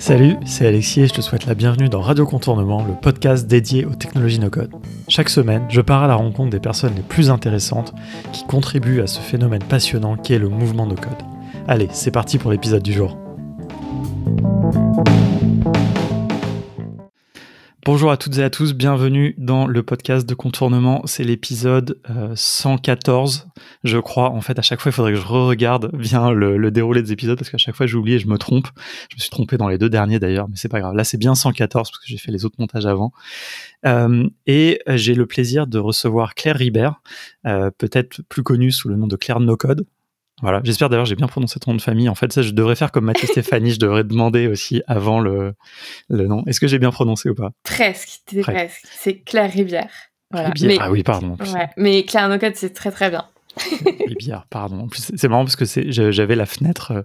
Salut, c'est Alexis et je te souhaite la bienvenue dans Radio Contournement, le podcast dédié aux technologies no-code. Chaque semaine, je pars à la rencontre des personnes les plus intéressantes qui contribuent à ce phénomène passionnant qu'est le mouvement no-code. Allez, c'est parti pour l'épisode du jour. Bonjour à toutes et à tous, bienvenue dans le podcast de contournement. C'est l'épisode 114, euh, je crois. En fait, à chaque fois, il faudrait que je re-regarde bien le, déroulé des épisodes parce qu'à chaque fois, j'oublie et je me trompe. Je me suis trompé dans les deux derniers d'ailleurs, mais c'est pas grave. Là, c'est bien 114 parce que j'ai fait les autres montages avant. Euh, et j'ai le plaisir de recevoir Claire Ribert, euh, peut-être plus connue sous le nom de Claire No Code. Voilà, j'espère d'ailleurs j'ai bien prononcé ton nom de famille. En fait, ça, je devrais faire comme Mathieu Stéphanie, je devrais demander aussi avant le, le nom. Est-ce que j'ai bien prononcé ou pas? Presque, presque. C'est Claire Rivière. Voilà. Rivière. ah oui, pardon. Ouais. Mais Claire Nocode, c'est très très bien. Rivière, pardon. En plus, c'est marrant parce que j'avais la fenêtre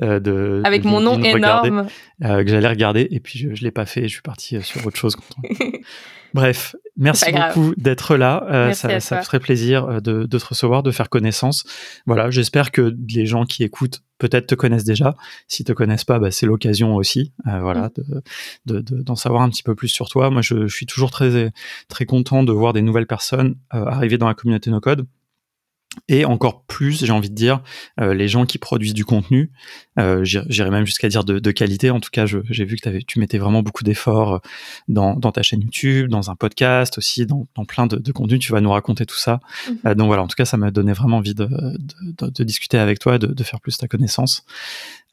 euh, de. Avec mon nom énorme. Euh, que j'allais regarder et puis je ne l'ai pas fait. Je suis parti euh, sur autre chose. Bref, merci beaucoup d'être là. Euh, ça, ça ferait plaisir euh, de, de, te recevoir, de faire connaissance. Voilà, j'espère que les gens qui écoutent peut-être te connaissent déjà. Si te connaissent pas, bah, c'est l'occasion aussi, euh, voilà, mm. d'en de, de, savoir un petit peu plus sur toi. Moi, je, je, suis toujours très très content de voir des nouvelles personnes arriver dans la communauté No Code et encore plus, j'ai envie de dire, euh, les gens qui produisent du contenu, euh, j'irais même jusqu'à dire de, qualité. En tout cas, j'ai vu que avais, tu mettais vraiment beaucoup d'efforts euh, dans, ta chaîne YouTube, dans un podcast aussi, dans, plein de, de contenus. Tu vas nous raconter tout ça. Mhm. donc voilà, en tout cas, ça m'a donné vraiment envie de, discuter avec toi, de, faire plus ta connaissance.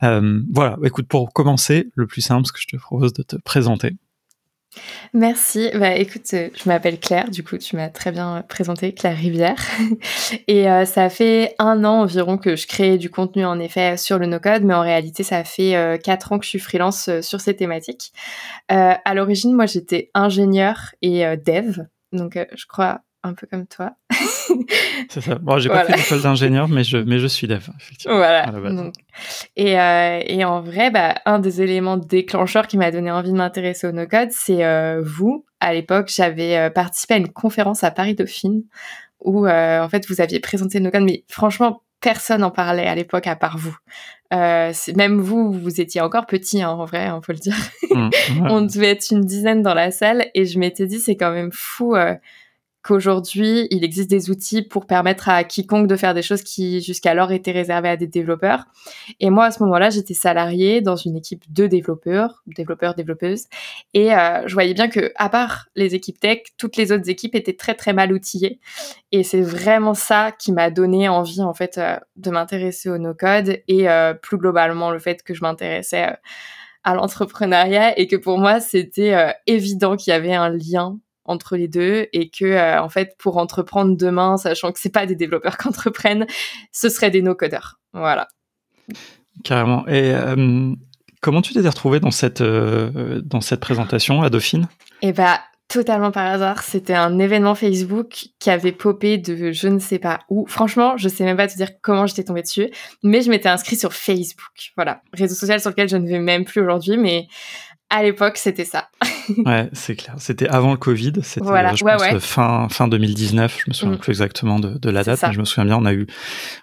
voilà, écoute, pour commencer, le plus simple, ce que je te propose de te présenter. Merci. Bah, écoute, euh, je m'appelle Claire, du coup, tu m'as très bien présenté, Claire Rivière. Et euh, ça fait un an environ que je crée du contenu, en effet, sur le no-code, mais en réalité, ça fait euh, quatre ans que je suis freelance sur ces thématiques. à l'origine, moi, j'étais ingénieur et dev, donc je crois un peu comme toi. c'est ça. Bon, j'ai pas fait l'école d'ingénieur, mais je, mais je suis dev, effectivement. Voilà. et, euh, et, en vrai, bah, un des éléments déclencheurs qui m'a donné envie de m'intéresser au no-code, c'est euh, vous. À l'époque, j'avais euh, participé à une conférence à Paris Dauphine où, en fait, vous aviez présenté no-code, mais franchement, personne n'en parlait à l'époque à part vous. même vous, vous étiez encore petit, hein, en vrai, hein, faut le dire. Mmh, On devait être une dizaine dans la salle et je m'étais dit, c'est quand même fou qu'aujourd'hui, il existe des outils pour permettre à quiconque de faire des choses qui jusqu'alors étaient réservées à des développeurs. Et moi, à ce moment-là, j'étais salariée dans une équipe de développeurs, développeurs, développeuses. Et euh, je voyais bien que, à part les équipes tech, toutes les autres équipes étaient très, très mal outillées. Et c'est vraiment ça qui m'a donné envie, en fait, euh, de m'intéresser au no-code et euh, plus globalement, le fait que je m'intéressais à l'entrepreneuriat et que pour moi, c'était évident qu'il y avait un lien entre les deux et que euh, en fait pour entreprendre demain, sachant que c'est pas des développeurs qui entreprennent, ce serait des no-codeurs. Voilà. Carrément. Et euh, comment tu t'es retrouvé dans cette euh, dans cette présentation à Dauphine? Eh bah totalement par hasard. C'était un événement Facebook qui avait popé de je ne sais pas où. Franchement, je sais même pas te dire comment j'étais tombée dessus, mais je m'étais inscrite sur Facebook. Voilà, réseau social sur lequel je ne vais même plus aujourd'hui, mais à l'époque, c'était ça. ouais, c'est clair. C'était avant le Covid. C'était, je pense, fin, fin 2019. Je me souviens mm. plus exactement de, la date, mais je me souviens bien, on a eu,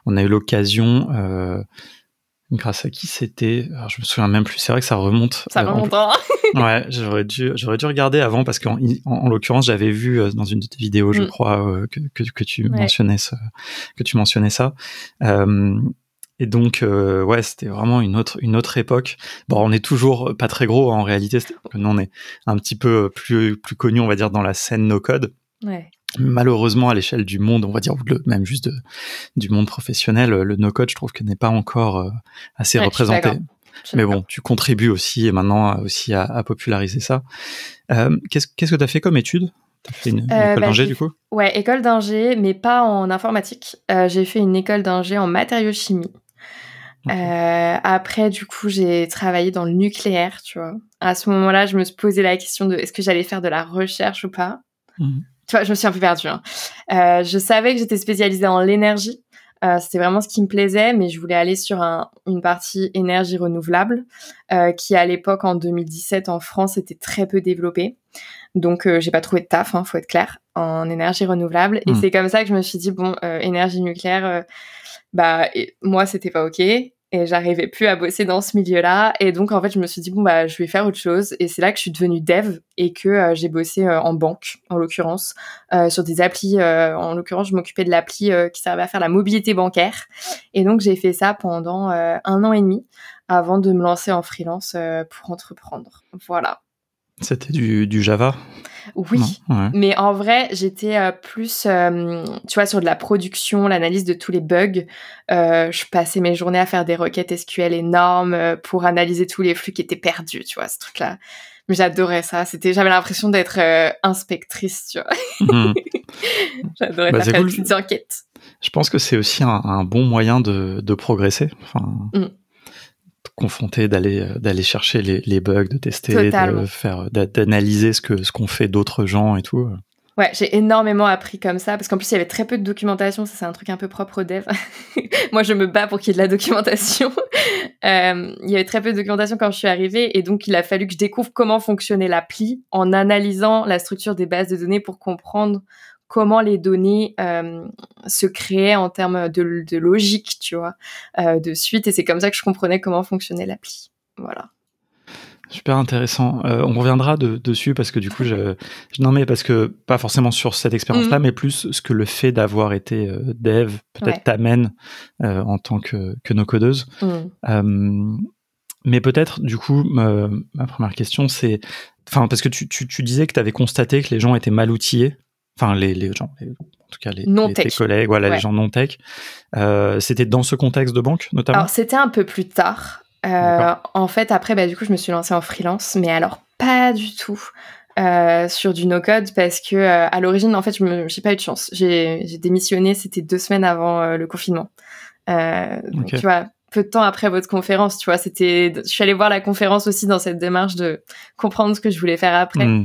on a eu l'occasion, euh, grâce à qui c'était? Je me souviens même plus. C'est vrai que ça remonte. Ça euh, remonte. Hein. ouais, j'aurais dû, j'aurais dû regarder avant parce qu'en en, l'occurrence, j'avais vu euh, dans une de tes vidéos, je mm. crois, que, que, que, tu mentionnais ça, que tu mentionnais ça. Et donc, euh, ouais, c'était vraiment une autre, une autre époque. Bon, on est toujours pas très gros hein, en réalité. Nous, on est un petit peu plus, plus connu, on va dire, dans la scène no code. Ouais. Malheureusement, à l'échelle du monde, on va dire, même juste de, du monde professionnel, le no code, je trouve que n'est pas encore euh, assez représenté. Mais bon, tu contribues aussi et maintenant aussi à, à populariser ça. Euh, qu'est-ce, que tu as fait comme étude? T'as fait une, école bah, d'ingé du coup? Ouais, école d'ingé, mais pas en informatique. j'ai fait une école d'ingé en matériaux chimie. Euh, après, du coup, j'ai travaillé dans le nucléaire, tu vois. À ce moment-là, je me suis posé la question de est-ce que j'allais faire de la recherche ou pas. Mmh. Tu vois, je me suis un peu perdue. Hein. Euh, je savais que j'étais spécialisée en l'énergie. Euh, C'était vraiment ce qui me plaisait, mais je voulais aller sur un, une partie énergie renouvelable, euh, qui à l'époque, en 2017, en France, était très peu développée. Donc, euh, j'ai pas trouvé de taf, hein, faut être clair, en énergie renouvelable. Et mmh. c'est comme ça que je me suis dit, bon, énergie nucléaire, bah, moi, c'était pas OK. Et j'arrivais plus à bosser dans ce milieu-là. Et donc, en fait, je me suis dit, bon, bah, je vais faire autre chose. Et c'est là que je suis devenue dev et que euh, j'ai bossé euh, en banque, en l'occurrence, euh, sur des applis. en l'occurrence, je m'occupais de l'appli qui servait à faire la mobilité bancaire. Et donc, j'ai fait ça pendant un an et demi avant de me lancer en freelance pour entreprendre. Voilà. C'était du, du Java? Oui, mais en vrai, j'étais euh, plus, euh, tu vois, sur de la production, l'analyse de tous les bugs. Euh, je passais mes journées à faire des requêtes SQL énormes pour analyser tous les flux qui étaient perdus, tu vois, ce truc-là. J'adorais ça. C'était, j'avais l'impression d'être inspectrice, tu vois. Mhm. J'adorais bah, faire des petites enquêtes. Je pense que c'est aussi un, bon moyen de, de progresser. Enfin, mm confronté d'aller euh, d'aller chercher les, les, bugs, de tester, de faire d'analyser ce que ce qu'on fait d'autres gens et tout. Ouais, j'ai énormément appris comme ça parce qu'en plus il y avait très peu de documentation, ça c'est un truc un peu propre au dev. Moi je me bats pour qu'il y ait de la documentation. euh, il y avait très peu de documentation quand je suis arrivée et donc il a fallu que je découvre comment fonctionnait l'appli en analysant la structure des bases de données pour comprendre comment les données euh, se créaient en termes de, logique, tu vois, euh, de suite. Et c'est comme ça que je comprenais comment fonctionnait l'appli. Voilà. Super intéressant. Euh, on reviendra dessus parce que du coup, je, non mais parce que pas forcément sur cette expérience-là, mm. mais plus ce que le fait d'avoir été dev peut-être t'amène en tant que, que no-codeuse. Mm. mais peut-être, du coup, ma première question, c'est, enfin, parce que tu, tu, tu disais que tu avais constaté que les gens étaient mal outillés enfin les, les gens, en tout cas les, tes collègues, voilà, les gens non tech. Euh, c'était dans ce contexte de banque notamment? Alors c'était un peu plus tard. Euh, en fait, après, bah, du coup, je me suis lancée en freelance, mais alors pas du tout. Euh, sur du no-code parce que à l'origine, en fait, je n'ai pas eu de chance. J'ai démissionné, c'était deux semaines avant le confinement. donc, tu vois, peu de temps après votre conférence, tu vois, c'était, je suis allée voir la conférence aussi dans cette démarche de comprendre ce que je voulais faire après. Hmm.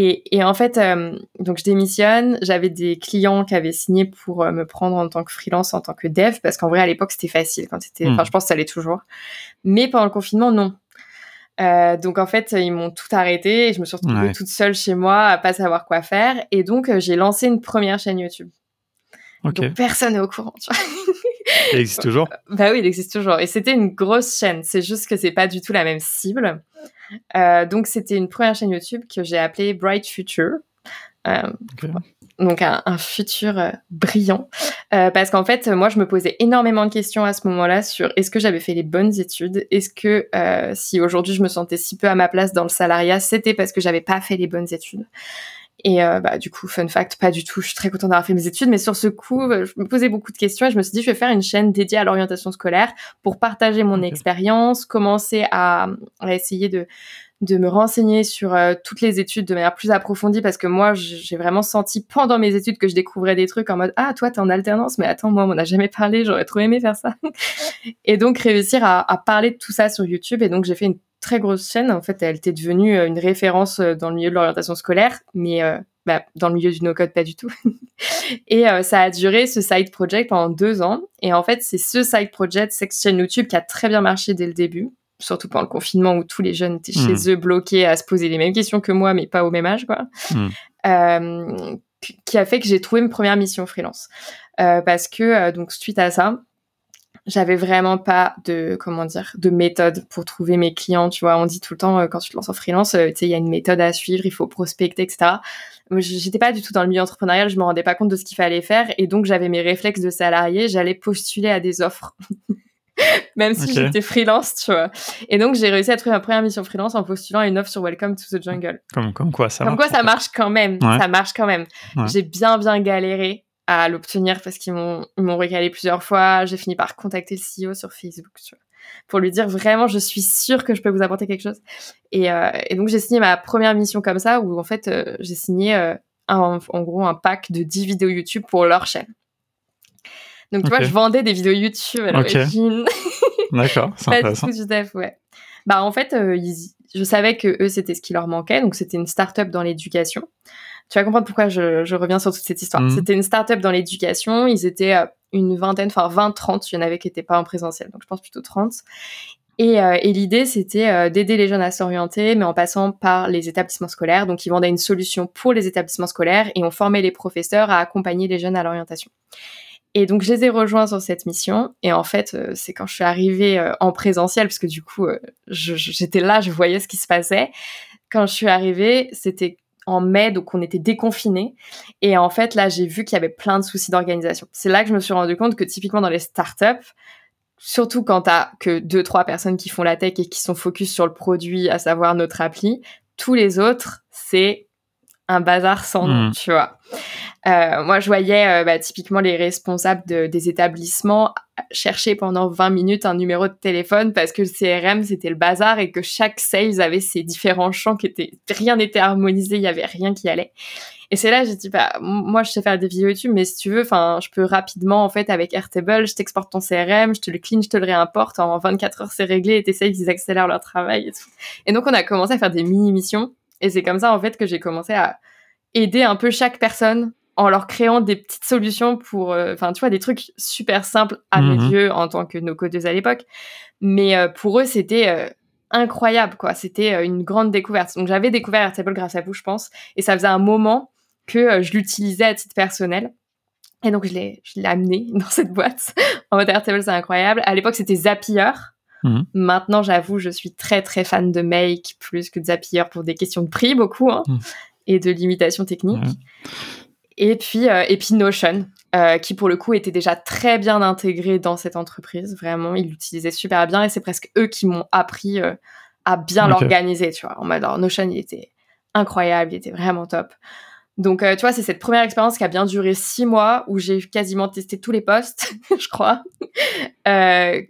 Et, en fait, euh, donc je démissionne. J'avais des clients qui avaient signé pour euh, me prendre en tant que freelance, en tant que dev, parce qu'en vrai à l'époque c'était facile. Quand c'était, enfin, hmm. je pense que ça l'est toujours. Mais pendant le confinement, non. Euh, donc en fait, ils m'ont tout arrêté et je me suis retrouvée toute seule chez moi à pas savoir quoi faire. Et donc j'ai lancé une première chaîne YouTube. Donc personne n'est au courant. Tu vois. Il existe toujours? Bah oui, il existe toujours. Et c'était une grosse chaîne. C'est juste que c'est pas du tout la même cible. Euh, donc c'était une première chaîne YouTube que j'ai appelée Bright Future. Euh, donc un, futur euh, brillant. parce qu'en fait, moi, je me posais énormément de questions à ce moment-là sur est-ce que j'avais fait les bonnes études? Est-ce que si aujourd'hui je me sentais si peu à ma place dans le salariat, c'était parce que j'avais pas fait les bonnes études? Et euh, bah, du coup, fun fact, pas du tout. Je suis très contente d'avoir fait mes études, mais sur ce coup, euh, je me posais beaucoup de questions et je me suis dit, je vais faire une chaîne dédiée à l'orientation scolaire pour partager mon expérience, commencer à, à, essayer de de me renseigner sur euh, toutes les études de manière plus approfondie parce que moi j'ai vraiment senti pendant mes études que je découvrais des trucs en mode ah toi t'es en alternance mais attends moi on m'en a jamais parlé j'aurais trop aimé faire ça et donc réussir à, à, parler de tout ça sur YouTube et donc j'ai fait une très grosse chaîne. En fait, elle était devenue euh, une référence euh, dans le milieu de l'orientation scolaire, mais euh, bah, dans le milieu du no-code, pas du tout. et ça a duré, ce side project, pendant deux ans. Et en fait, c'est ce side project, cette chaîne YouTube, qui a très bien marché dès le début, surtout pendant le confinement où tous les jeunes étaient chez hmm. eux bloqués à se poser les mêmes questions que moi, mais pas au même âge, quoi. Hmm. qui a fait que j'ai trouvé ma première mission freelance. parce que, donc, suite à ça, j'avais vraiment pas de comment dire de méthode pour trouver mes clients tu vois. On dit tout le temps euh, quand tu te lances en freelance euh, tu sais il y a une méthode à suivre il faut prospecter etc j'étais pas du tout dans le milieu entrepreneurial je me rendais pas compte de ce qu'il fallait faire et donc j'avais mes réflexes de salarié j'allais postuler à des offres. Même si j'étais freelance tu vois. Et donc j'ai réussi à trouver ma première mission freelance en postulant à une offre sur Welcome to the Jungle. Comme, comme quoi ça comme marche, quoi ça marche quand même ça marche quand même. J'ai bien bien galéré à l'obtenir parce qu'ils m'ont m'ont récalé plusieurs fois. J'ai fini par contacter le CEO sur Facebook pour lui dire vraiment je suis sûre que je peux vous apporter quelque chose. Et, euh, et donc j'ai signé ma première mission comme ça où en fait euh, j'ai signé euh, un, en gros un pack de 10 vidéos YouTube pour leur chaîne. Donc tu vois, je vendais des vidéos YouTube à l'origine. D'accord, c'est intéressant. Du ouais. Bah en fait, je savais que eux c'était ce qui leur manquait, donc c'était une start-up dans l'éducation tu vas comprendre pourquoi je, reviin sur toute cette histoire. Mhm. C'était une start-up dans l'éducation. Ils étaient euh, une vingtaine, enfin 20, 30. Il y en avait qui n'étaient pas en présentiel. Donc, je pense plutôt 30. Euh, et, l'idée, c'était euh, d'aider les jeunes à s'orienter, mais en passant par les établissements scolaires. Donc, ils vendaient une solution pour les établissements scolaires et on formait les professeurs à accompagner les jeunes à l'orientation. Et donc, je les ai rejoints sur cette mission. Et en fait, euh, c'est quand je suis arrivée en présentiel, parce que du coup, j'étais là, je voyais ce qui se passait. Quand je suis arrivée, c'était en mai, donc on était déconfinés. Et en fait, là, j'ai vu qu'il y avait plein de soucis d'organisation. C'est là que je me suis rendu compte que typiquement dans les startups, surtout quand t'as que deux, trois personnes qui font la tech et qui sont focus sur le produit, à savoir notre appli, tous les autres, c'est un bazar sans nom, hmm. tu vois. Euh, moi, je voyais euh, bah, typiquement les responsables des établissements chercher pendant 20 minutes un numéro de téléphone parce que le CRM, c'était le bazar et que chaque sales avait ses différents champs qui étaient... Rien n'était harmonisé, il y avait rien qui allait. Et c'est là, j'ai dit, bah, moi, je sais faire des vidéos YouTube, mais si tu veux, enfin, je peux rapidement, en fait, avec Airtable, je t'exporte ton CRM, je te le clean, je te le réimporte, en 24 heures, c'est réglé, et t'essayes qu'ils accélèrent leur travail et tout. Et donc, on a commencé à faire des mini-missions et c'est comme ça, en fait, que j'ai commencé à aider un peu chaque personne en leur créant des petites solutions pour, euh, enfin, tu vois, des trucs super simples à mes mhm. yeux en tant que nos codeuses à l'époque. Mais euh, pour eux, c'était euh, incroyable, quoi. C'était une grande découverte. Donc, j'avais découvert Airtable grâce à vous, je pense. Et ça faisait un moment que je l'utilisais à titre personnel. Et donc, je l'ai, je l'ai amené dans cette boîte. en mode Airtable, c'est incroyable. À l'époque, c'était Zapier. Mhm. Maintenant, j'avoue, je suis très très fan de Make plus que de Zapier pour des questions de prix, beaucoup, hein, mhm. et de limitation technique. Et puis, euh, et puis Notion, euh, qui pour le coup était déjà très bien intégré dans cette entreprise. Vraiment, ils l'utilisaient super bien et c'est presque eux qui m'ont appris euh, à bien l'organiser, tu vois. En mode, alors, Notion, il était incroyable, il était vraiment top. Donc, tu vois, c'est cette première expérience qui a bien duré six mois où j'ai quasiment testé tous les postes, je crois,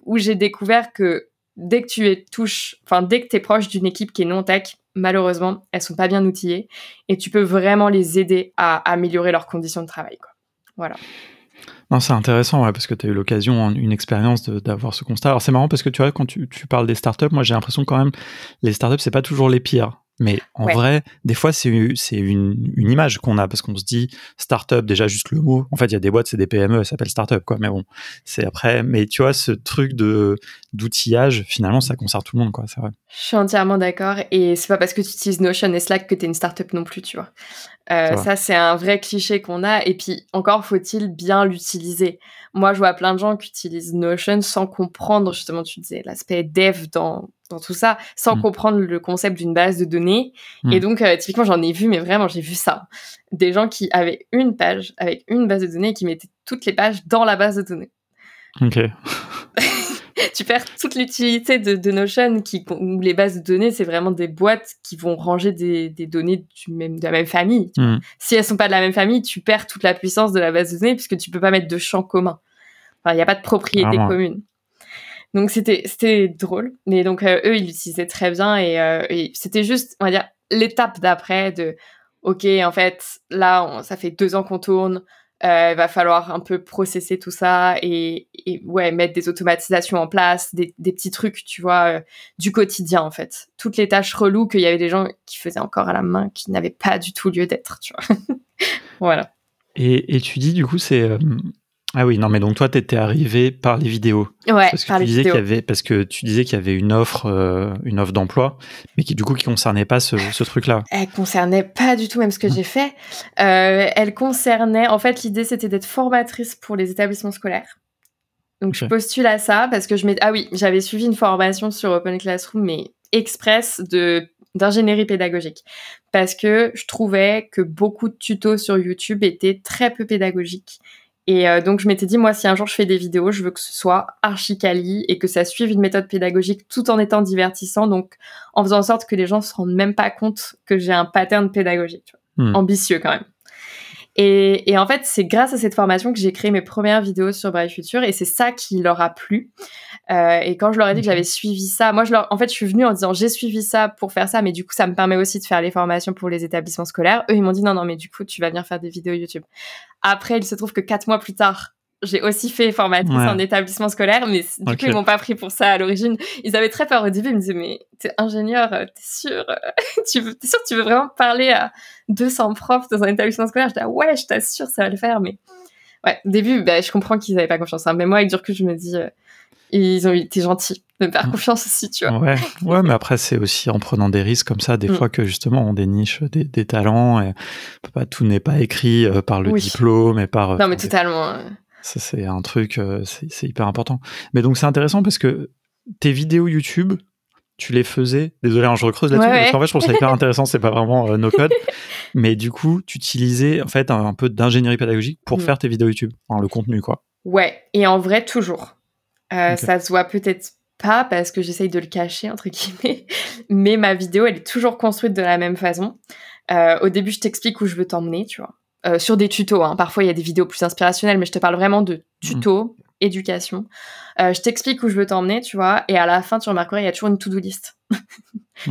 où j'ai découvert que dès que tu es touche, enfin, dès que proche d'une équipe qui est non tech, malheureusement, elles sont pas bien outillées et tu peux vraiment les aider à améliorer leurs conditions de travail. Voilà. Non, c'est intéressant parce que tu as eu l'occasion, une expérience d'avoir ce constat. Alors c'est marrant parce que tu vois, quand tu, tu parles des startups, moi j'ai l'impression quand même, les startups, c'est pas toujours les pires. Mais en vrai, des fois, c'est une, une image qu'on a parce qu'on se dit startup, déjà juste le mot. En fait, il y a des boîtes, c'est des PME, ça s'appelle startup, quoi. Mais bon, c'est après. Mais tu vois, ce truc de d'outillage, finalement, ça concerne tout le monde, quoi. C'est vrai. Je suis entièrement d'accord. Et c'est pas parce que tu utilises Notion et Slack que tu es une startup non plus, tu vois. Euh, ça, c'est un vrai cliché qu'on a. Et puis, encore faut-il bien l'utiliser. Moi, je vois plein de gens qui utilisent Notion sans comprendre, justement, tu disais, l'aspect dev dans, dans tout ça, sans mm. comprendre le concept d'une base de données. Mm. Et donc, euh, typiquement, j'en ai vu, mais vraiment, j'ai vu ça. Des gens qui avaient une page avec une base de données et qui mettaient toutes les pages dans la base de données. Ok. tu perds toute l'utilité de, Notion, qui, où les bases de données, c'est vraiment des boîtes qui vont ranger des, données du même, de la même famille. Hmm. Si elles sont pas de la même famille, tu perds toute la puissance de la base de données puisque tu peux pas mettre de champs communs. Enfin, il n'y a pas de propriété commune. Donc c'était c'était drôle, mais donc euh, eux ils l'utilisaient très bien et, euh, et c'était juste on va dire l'étape d'après de ok en fait là ça fait deux ans qu'on tourne, euh, il va falloir un peu processer tout ça et, ouais mettre des automatisations en place, des, petits trucs, tu vois, euh, du quotidien en fait. Toutes les tâches reloues qu'il y avait des gens qui faisaient encore à la main, qui n'avaient pas du tout lieu d'être, tu vois. voilà. Et, tu dis du coup c'est euh, ah oui, non, mais donc toi, tu étais arrivé par les vidéos. Ouais, parce que par tu les disais vidéos. Y avait, parce que tu disais qu'il y avait une offre, euh, une offre d'emploi, mais qui du coup qui concernait pas ce, ce truc-là. Elle concernait pas du tout même ce que mmh. j'ai fait. Euh, elle concernait, en fait, l'idée c'était d'être formatrice pour les établissements scolaires. Donc je postule à ça parce que je m'étais, ah oui, j'avais suivi une formation sur Open Classroom, mais express de d'ingénierie pédagogique parce que je trouvais que beaucoup de tutos sur YouTube étaient très peu pédagogiques et euh, donc, je m'étais dit, moi, si un jour je fais des vidéos, je veux que ce soit archi quali et que ça suive une méthode pédagogique tout en étant divertissant. Donc, en faisant en sorte que les gens se rendent même pas compte que j'ai un pattern pédagogique. Hmm. Ambitieux quand même. Et, et, en fait, c'est grâce à cette formation que j'ai créé mes premières vidéos sur Brave Future et c'est ça qui leur a plu. Euh, et quand je leur ai dit que j'avais suivi ça, moi, je leur, en fait, je suis venue en disant j'ai suivi ça pour faire ça, mais du coup, ça me permet aussi de faire les formations pour les établissements scolaires. Eux, ils m'ont dit non, non, mais du coup, tu vas venir faire des vidéos YouTube. Après, il se trouve que quatre mois plus tard, j'ai aussi fait formatrice en établissement scolaire, mais du coup, ils m'ont pas pris pour ça à l'origine. Ils avaient très peur au début. Ils me disaient, mais t'es ingénieur, t'es sûr, tu veux, t'es sûr que tu veux vraiment parler à 200 profs dans un établissement scolaire? Je dis, ah ouais, je t'assure, ça va le faire, mais ouais, au début, bah, je comprends qu'ils avaient pas confiance. Hein. Mais moi, avec du recul, je me dis, euh, ils ont été gentils de me faire confiance aussi, tu vois. Ouais, ouais mais après, c'est aussi en prenant des risques comme ça, des mm. fois que justement, on déniche des, des talents et pas, tout n'est pas écrit euh, par le diplôme et par. non, mais totalement. Ça, c'est un truc, euh, c'est hyper important. Mais donc, c'est intéressant parce que tes vidéos YouTube, tu les faisais. Désolé, hein, je recreuse là-dessus. parce qu'en fait, je trouve ça hyper intéressant. C'est pas vraiment euh, no code. mais du coup, tu utilisais en fait un, peu d'ingénierie pédagogique pour mm. faire tes vidéos YouTube, enfin, le contenu, quoi. Ouais. Et en vrai, toujours. Euh, ça se voit peut-être pas parce que j'essaye de le cacher, entre guillemets. mais ma vidéo, elle est toujours construite de la même façon. au début, je t'explique où je veux t'emmener, tu vois. Euh, sur des tutos. Hein. Parfois, il y a des vidéos plus inspirationnelles, mais je te parle vraiment de tutos, éducation. Euh, je t'explique où je veux t'emmener, tu vois, et à la fin, tu remarqueras, il y a toujours une to-do list.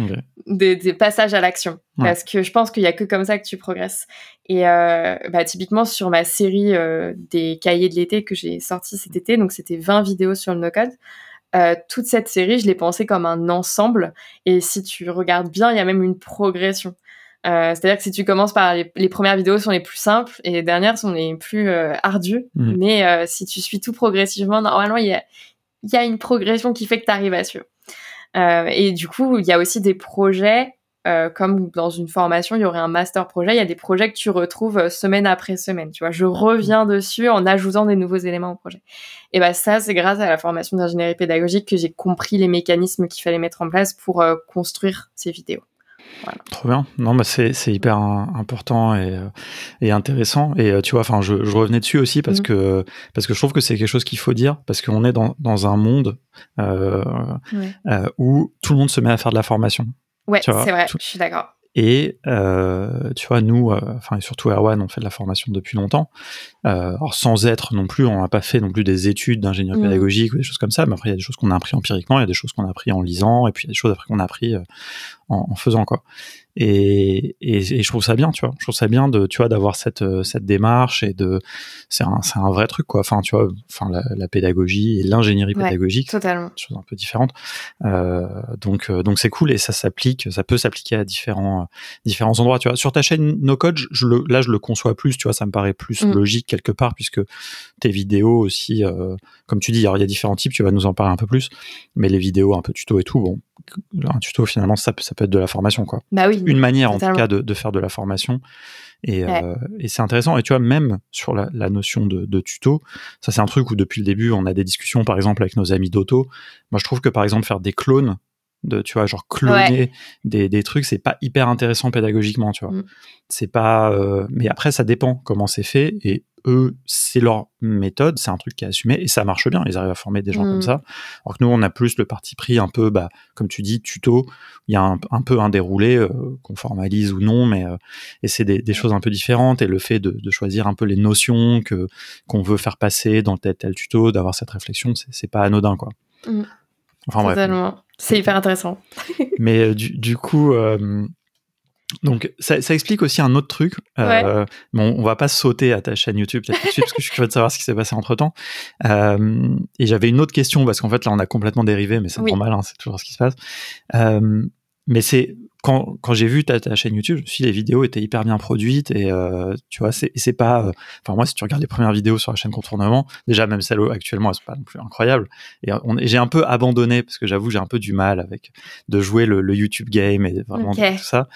des, passages à l'action. Parce que je pense qu'il n'y a que comme ça que tu progresses. Et euh, bah, typiquement, sur ma série des cahiers de l'été que j'ai sorti cet été, donc c'était 20 vidéos sur le no-code, toute cette série, je l'ai pensée comme un ensemble. Et si tu regardes bien, il y a même une progression. Euh, c'est-à-dire que si tu commences par les, premières vidéos sont les plus simples et les dernières sont les plus euh, ardues, mm. mais euh, si tu suis tout progressivement, normalement il y a, y a, une progression qui fait que tu arrives à suivre. et du coup, il y a aussi des projets, comme dans une formation, il y aurait un master projet, il y a des projets que tu retrouves semaine après semaine. Tu vois, je reviens dessus en ajoutant des nouveaux éléments au projet. Et ben ça, c'est grâce à la formation d'ingénierie pédagogique que j'ai compris les mécanismes qu'il fallait mettre en place pour construire ces vidéos. Trop bien. Non, bah c'est, hyper important et, euh, et, intéressant. Et euh, tu vois, enfin, je, revenais dessus aussi parce mmh. que parce que je trouve que c'est quelque chose qu'il faut dire parce qu'on est dans, dans un monde euh, où tout le monde se met à faire de la formation. Ouais, c'est vrai. Je suis d'accord. Et euh, tu vois, nous, euh, enfin surtout Erwan, on fait de la formation depuis longtemps. Euh, alors sans être non plus, on n'a pas fait non plus des études d'ingénieur mmh. pédagogique ou des choses comme ça. Mais après, il y a des choses qu'on a appris empiriquement, il y a des choses qu'on a appris en lisant, et puis il y a des choses après qu'on a appris en, en, faisant quoi. Et, et, et, je trouve ça bien, tu vois. Je trouve ça bien de, tu vois, d'avoir cette euh, cette démarche et de, c'est un, c'est un vrai truc, quoi. Enfin, tu vois, enfin la, la pédagogie et l'ingénierie pédagogique, totalement, choses un peu différentes. Euh, donc euh, donc c'est cool et ça s'applique, ça peut s'appliquer à différents différents endroits, tu vois. Sur ta chaîne No Code, je le, là je le conçois plus, tu vois, ça me paraît plus mm. logique quelque part puisque tes vidéos aussi, euh, comme tu dis, il y a différents types, tu vas nous en parler un peu plus, mais les vidéos un peu tuto et tout, bon, un tuto finalement ça, ça peut être de la formation quoi. Bah oui, Une manière en tout cas de, de, faire de la formation et, euh, et c'est intéressant et tu vois même sur la, la notion de, de, tuto, ça c'est un truc où depuis le début on a des discussions par exemple avec nos amis d'auto. Moi je trouve que par exemple faire des clones de tu vois genre cloner des, des, trucs c'est pas hyper intéressant pédagogiquement tu vois mm. c'est pas euh, mais après ça dépend comment c'est fait et eux, c'est leur méthode, c'est un truc qui est assumé et ça marche bien. Ils arrivent à former des gens comme mm. ça. Alors que nous, on a plus le parti pris un peu, bah, comme tu dis, tuto. Il y a un, peu un déroulé euh, qu'on formalise ou non, mais euh, et c'est des, choses un peu différentes. Et le fait de, choisir un peu les notions que qu'on veut faire passer dans tel tel tuto, d'avoir cette réflexion, c'est pas anodin, quoi. Mm. Enfin bref. C'est hyper intéressant. mais euh, du, du, coup, donc ça, ça, explique aussi un autre truc. Euh, bon, on va pas sauter à ta chaîne YouTube tout de suite parce que je suis curieux de savoir ce qui s'est passé entre temps. Euh, et j'avais une autre question parce qu'en fait là on a complètement dérivé, mais c'est normal, hein, c'est toujours ce qui se passe. Euh, mais c'est quand, quand j'ai vu ta, ta, chaîne YouTube, je me suis dit les vidéos étaient hyper bien produites et euh, tu vois, c'est, c'est pas. Euh, enfin, moi, si tu regardes les premières vidéos sur la chaîne Contournement, déjà, même celles actuellement, elles sont pas non plus incroyables. Et on, j'ai un peu abandonné parce que j'avoue, j'ai un peu du mal avec de jouer le, le YouTube game et vraiment tout ça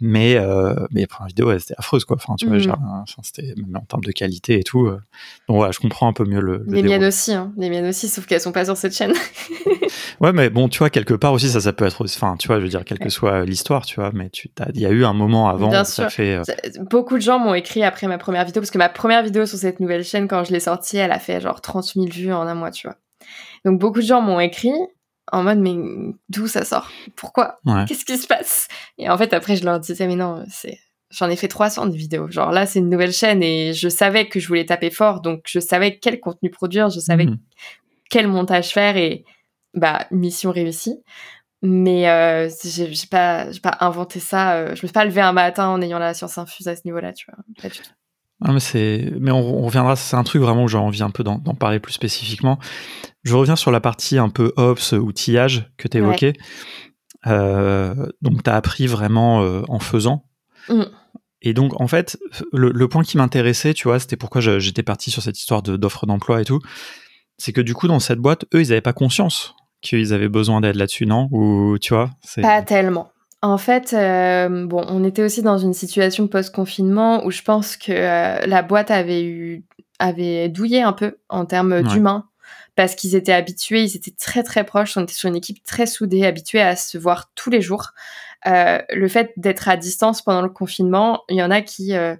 mais euh, mais les premières vidéos elles étaient affreuses quoi enfin tu vois mmh. c'était même en termes de qualité et tout euh. donc voilà je comprends un peu mieux le, les miennes aussi hein. les miennes aussi sauf qu'elles sont pas sur cette chaîne ouais mais bon tu vois quelque part aussi ça ça peut être enfin tu vois je veux dire quelle que soit l'histoire tu vois mais tu il y a eu un moment avant Bien sûr. fait euh, beaucoup de gens m'ont écrit après ma première vidéo parce que ma première vidéo sur cette nouvelle chaîne quand je l'ai sortie elle a fait genre 30 000 vues en un mois tu vois donc beaucoup de gens m'ont écrit en mode mais d'où ça sort? Pourquoi? Qu'est-ce qui se passe? Et en fait après je leur disais mais non c'est j'en ai fait 300 de vidéos. Genre là c'est une nouvelle chaîne et je savais que je voulais taper fort donc je savais quel contenu produire, je savais mhm. quel montage faire et bah mission réussie. Mais euh, j'ai pas j'ai pas inventé ça, euh, je me suis pas levé un matin en ayant la science infuse à ce niveau-là, tu vois. Pas du tout. Mais c'est, mais on, reviendra. C'est un truc vraiment où j'ai envie un peu d'en parler plus spécifiquement. Je reviens sur la partie un peu ops, outillage que tu évoquais. Euh, donc, tu as appris vraiment euh, en faisant. Mm. Et donc, en fait, le, point qui m'intéressait, tu vois, c'était pourquoi j'étais parti sur cette histoire d'offre d'emploi et tout. C'est que du coup, dans cette boîte, eux, ils n'avaient pas conscience qu'ils avaient besoin d'aide là-dessus, non? Ou tu vois Pas tellement. En fait, euh, bon, on était aussi dans une situation post-confinement où je pense que euh, la boîte avait eu avait douillé un peu en termes d'humains parce qu'ils étaient habitués, ils étaient très très proches, on était sur une équipe très soudée, habituée à se voir tous les jours. Euh, le fait d'être à distance pendant le confinement, il y en a qui euh,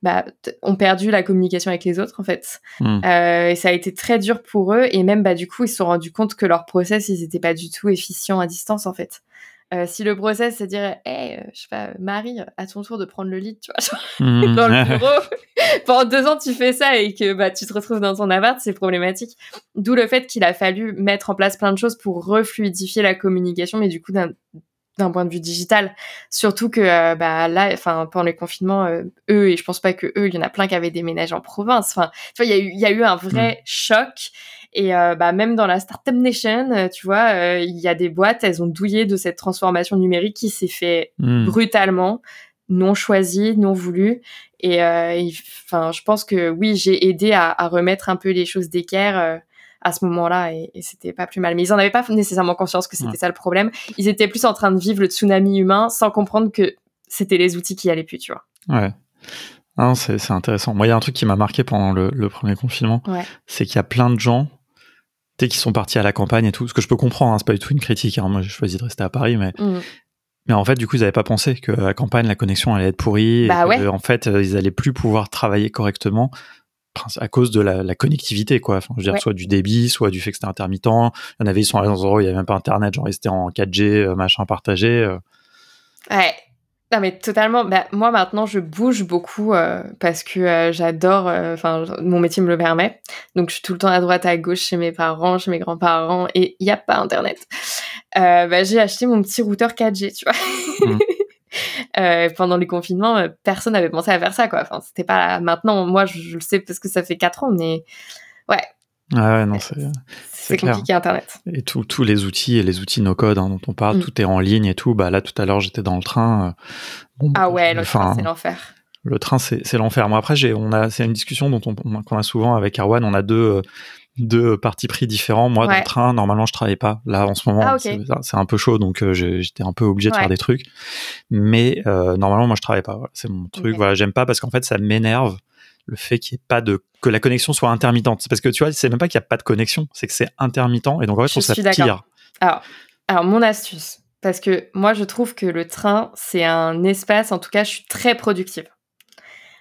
bah, ont perdu la communication avec les autres en fait. Hmm. Euh, et ça a été très dur pour eux et même bah, du coup ils se sont rendus compte que leur process ils n'étaient pas du tout efficients à distance en fait. Euh, si le process, c'est dire, hey, je sais pas, Marie, à ton tour de prendre le lead, tu vois, hmm. dans le bureau, pendant deux ans, tu fais ça et que bah, tu te retrouves dans ton appart, c'est problématique. D'où le fait qu'il a fallu mettre en place plein de choses pour refluidifier la communication, mais du coup, d'un d'un point de vue digital. Surtout que euh, bah là, enfin pendant les confinements, euh, eux et je pense pas que eux, il y en a plein qui avaient déménagé en province. Enfin, tu vois, il y a eu il y a eu un vrai mm. choc. Et euh, bah même dans la startup nation, tu vois, il y a des boîtes, elles ont douillé de cette transformation numérique qui s'est fait mm. brutalement, non choisie, non voulue. Et enfin, je pense que oui, j'ai aidé à, à, remettre un peu les choses d'équerre à ce moment-là et, c'était pas plus mal. Mais ils en avaient pas nécessairement conscience que c'était ça le problème. Ils étaient plus en train de vivre le tsunami humain sans comprendre que c'était les outils qui allaient plus, tu vois. Ouais. c'est intéressant. Moi, il y a un truc qui m'a marqué pendant le, premier confinement, c'est qu'il y a plein de gens qui sont partis à la campagne et tout, ce que je peux comprendre, hein, c'est pas du tout une critique. Hein. Moi, j'ai choisi de rester à Paris, mais mmh. Mais en fait, du coup, ils n'avaient pas pensé que la campagne, la connexion allait être pourrie. et bah en fait, euh, ils allaient plus pouvoir travailler correctement à cause de la, connectivité, quoi. Enfin, je veux dire, soit du débit, soit du fait que c'était intermittent. Il y en avait, ils sont allés dans un endroit où il n'y avait même pas Internet, genre, ils étaient en 4G, euh, machin partagé. Euh. Ouais. Non, mais totalement. Bah, moi, maintenant, je bouge beaucoup euh, parce que j'adore. Enfin, mon métier me le permet. Donc, je suis tout le temps à droite, à gauche chez mes parents, chez mes grands-parents et il n'y a pas Internet. Bah, j'ai acheté mon petit routeur 4G, tu vois. Mmh. Euh, pendant les confinements, euh, personne n'avait pensé à faire ça, quoi. Enfin, c'était pas maintenant. Moi, je, le sais parce que ça fait 4 ans, mais ouais. Ah ouais, non, c'est. C'est compliqué Internet. Et tous les outils et les outils no code hein, dont on parle, mm. tout est en ligne et tout. Bah là, tout à l'heure, j'étais dans le train. Euh, ah ouais, le train, c'est l'enfer. Le train, c'est l'enfer. Moi, après, on a, c'est une discussion dont on, qu'on a souvent avec Arwan. On a deux, deux partis pris différents. Moi, dans le train, normalement, je travaille pas. Là, en ce moment, ah, c'est un peu chaud, donc euh, j'étais un peu obligé de faire des trucs. Mais euh, normalement, moi, je travaille pas. C'est mon truc. Voilà, j'aime pas parce qu'en fait, ça m'énerve le fait qu'il n'y ait pas de que la connexion soit intermittente. C'est parce que tu vois, c'est même pas qu'il n'y a pas de connexion, c'est que c'est intermittent et donc en fait, je ça pire. Alors, alors, mon astuce, parce que moi, je trouve que le train, c'est un espace. En tout cas, je suis très productive.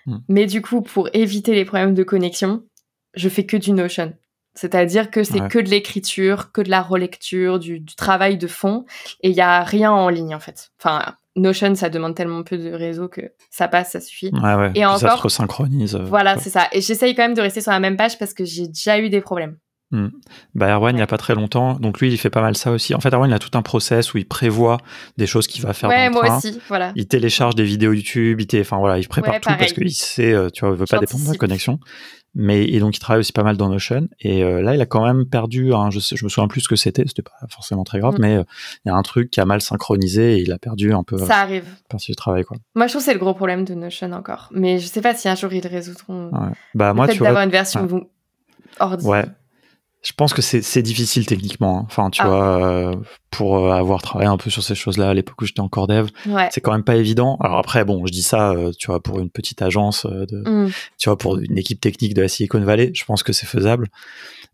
Hmm. Mais du coup, pour éviter les problèmes de connexion, je fais que du Notion. C'est-à-dire que c'est que de l'écriture, que de la relecture, du, travail de fond, et il y a rien en ligne en fait. Enfin, Notion, ça demande tellement peu de réseau que ça passe, ça suffit. Et encore, ça se resynchronise. Euh, voilà, c'est ça. Et j'essaye quand même de rester sur la même page parce que j'ai déjà eu des problèmes. Hmm. Bah Erwan, il n'y a pas très longtemps, donc lui, il fait pas mal ça aussi. En fait, Erwan, il a tout un process où il prévoit des choses qu'il va faire. Ouais, moi aussi, voilà. Il télécharge des vidéos YouTube, il, enfin voilà, il prépare tout parce qu'il sait, euh, tu vois, il veut pas dépendre de la connexion. Mais et donc il travaille aussi pas mal dans Notion. Et euh, là, il a quand même perdu. je, sais, je me souviens plus ce que c'était. C'était pas forcément très grave, mm. mais euh, il y a un truc qui a mal synchronisé et il a perdu un peu. Ça arrive. Partie du travail, quoi. Moi, je trouve que c'est le gros problème de Notion encore. Mais je sais pas si un jour ils le résoudront. Ouais. Bah moi, tu d'avoir une version ouais. Ouais. Je pense que c'est difficile techniquement. Hein. Enfin, tu ah. vois, euh, pour euh, avoir travaillé un peu sur ces choses-là à l'époque où j'étais encore dev, c'est quand même pas évident. Alors après, bon, je dis ça, euh, tu vois, pour une petite agence, de, mm. tu vois, pour une équipe technique de la Silicon Valley, je pense que c'est faisable.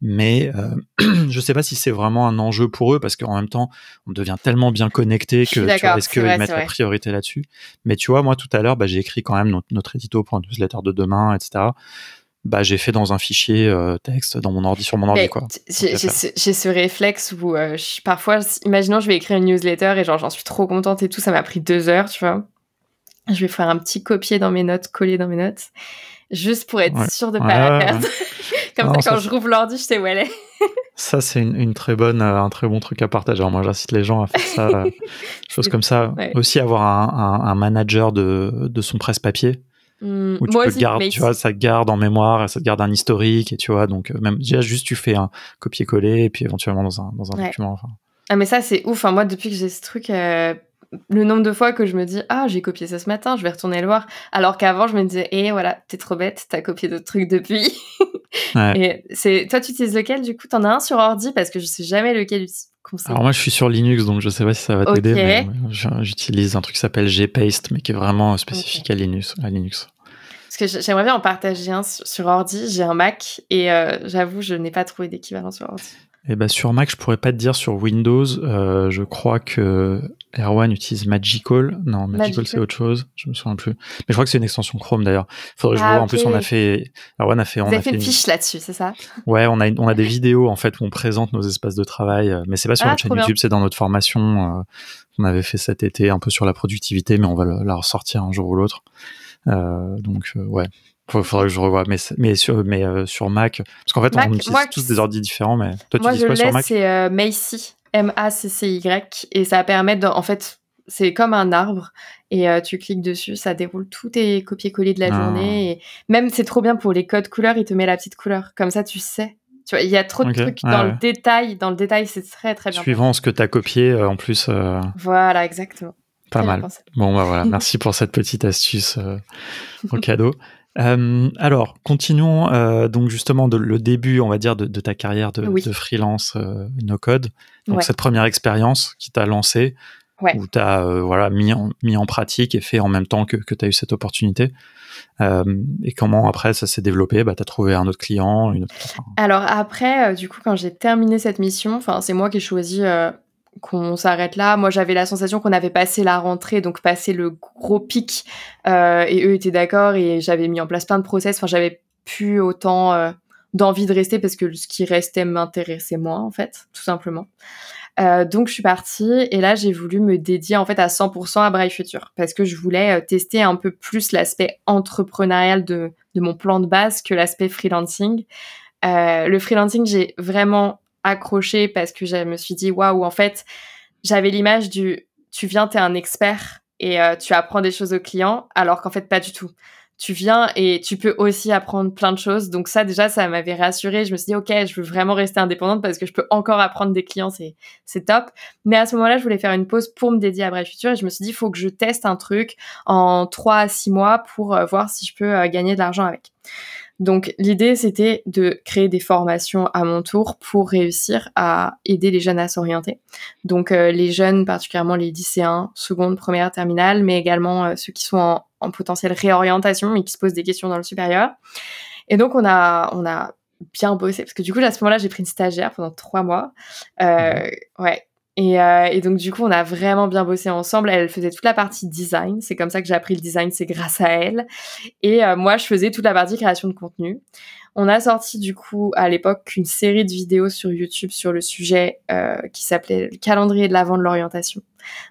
Mais je sais pas si c'est vraiment un enjeu pour eux parce qu'en même temps, on devient tellement bien connecté que est-ce qu'ils mettent la priorité là-dessus? Mais tu vois, moi tout à l'heure, bah, j'ai écrit quand même notre, notre édito pour un newsletter de demain, etc bah, j'ai fait dans un fichier euh, texte dans mon ordi sur mon ordi quoi. J'ai ce, réflexe où euh, parfois, imaginons je vais écrire une newsletter et genre j'en suis trop contente et tout, ça m'a pris deux heures, tu vois. Je vais faire un petit copier dans mes notes, coller dans mes notes, juste pour être sûr de pas la perdre. Comme ça, quand je rouvre l'ordi, je sais où elle est. ça, c'est une, très bonne, euh, un très bon truc à partager. Alors, moi, j'incite les gens à faire ça, choses comme ça. Aussi, avoir un, un manager de, de son presse-papier Mmh, tu moi peux garder, tu vois, ça te garde en mémoire, ça te garde un historique, et tu vois, donc euh, même déjà juste tu fais un copier-coller et puis éventuellement dans un, dans un document. Enfin. Ah mais ça c'est ouf. Enfin, moi depuis que j'ai ce truc, euh, le nombre de fois que je me dis ah j'ai copié ça ce matin, je vais retourner le voir, alors qu'avant je me disais eh voilà t'es trop bête, t'as copié d'autres trucs depuis. Et c'est toi tu utilises lequel du coup? T'en as un sur ordi? Parce que je sais jamais lequel alors moi je suis sur Linux donc je sais pas si ça va t'aider mais j'utilise un truc qui s'appelle gpaste mais qui est vraiment spécifique à Linux à Linux Parce que j'aimerais bien en partager un sur, ordi. J'ai un Mac et j'avoue, je n'ai pas trouvé d'équivalent sur ordi. Eh ben sur Mac, je pourrais pas te dire sur Windows. Euh, je crois que Erwan utilise Magical. Non, Magical, c'est autre chose. Je me souviens plus. Mais je crois que c'est une extension Chrome d'ailleurs. Faudrait que je ah, vois. En plus, on a fait. Erwan a fait. On Vous a fait, une fiche là-dessus, c'est ça? Ouais, on a on a des vidéos en fait où on présente nos espaces de travail, euh, mais c'est pas sur ah, notre chaîne YouTube, c'est dans notre formation. Euh, qu'on avait fait cet été, un peu sur la productivité, mais on va la ressortir un jour ou l'autre. Euh, donc ouais, il faudrait que je revoie, mais, mais, sur, mais euh, sur Mac, parce qu'en fait, on utilise tous des ordi différents, mais toi, tu dis quoi sur Mac? c'est euh, Macy, M-A-C-C-Y, et ça permet, de, en fait, c'est comme un arbre, et euh, tu cliques dessus, ça déroule tous tes copier-coller de la ah. journée, et même, c'est trop bien pour les codes couleurs, il te met la petite couleur, comme ça, tu sais. Tu vois, il y a trop de trucs dans le détail, dans le détail, c'est très, très bien. Suivant ce que tu as copié, en plus. Voilà, exactement. Pas mal. Bon, bah voilà, merci pour cette petite astuce au cadeau. Euh, alors, continuons euh, donc justement de, le début, on va dire, de, ta carrière de, freelance euh, no code. Donc cette première expérience qui t'a lancé, où tu as voilà mis en, mis en pratique et fait en même temps que, que tu as eu cette opportunité. et comment après ça s'est développé? Bah, Tu as trouvé un autre client une Alors après, du coup, quand j'ai terminé cette mission, c'est moi qui ai choisi qu'on s'arrête là. Moi, j'avais la sensation qu'on avait passé la rentrée, donc passé le gros pic, euh, et eux étaient d'accord, et j'avais mis en place plein de process. Enfin, j'avais plus autant euh, d'envie de rester parce que ce qui restait m'intéressait moins, en fait, tout simplement. Euh, donc, je suis partie, et là, j'ai voulu me dédier en fait à 100% à Braille Future parce que je voulais tester un peu plus l'aspect entrepreneurial de, de mon plan de base que l'aspect freelancing. le freelancing, j'ai vraiment accroché parce que je me suis dit waouh en fait j'avais l'image du tu viens t'es un expert et euh, tu apprends des choses aux clients alors qu'en fait pas du tout. Tu viens et tu peux aussi apprendre plein de choses. Donc ça déjà ça m'avait rassuré je me suis dit ok je veux vraiment rester indépendante parce que je peux encore apprendre des clients c'est c'est top. Mais à ce moment-là je voulais faire une pause pour me dédier à Bref Future et je me suis dit faut que je teste un truc en 3 à 6 mois pour euh, voir si je peux euh, gagner de l'argent avec donc l'idée, c'était de créer des formations à mon tour pour réussir à aider les jeunes à s'orienter. Donc euh, les jeunes, particulièrement les lycéens, seconde, première, terminale, mais également euh, ceux qui sont en, en, potentielle réorientation mais qui se posent des questions dans le supérieur. Et donc on a, on a bien bossé parce que du coup à ce moment-là, j'ai pris une stagiaire pendant trois mois. Euh, ouais, euh, et, donc du coup, on a vraiment bien bossé ensemble. Elle faisait toute la partie design. C'est comme ça que j'ai appris le design, c'est grâce à elle. Et euh, moi, je faisais toute la partie création de contenu. On a sorti du coup à l'époque une série de vidéos sur YouTube sur le sujet euh, qui s'appelait le calendrier de l'avant de l'orientation.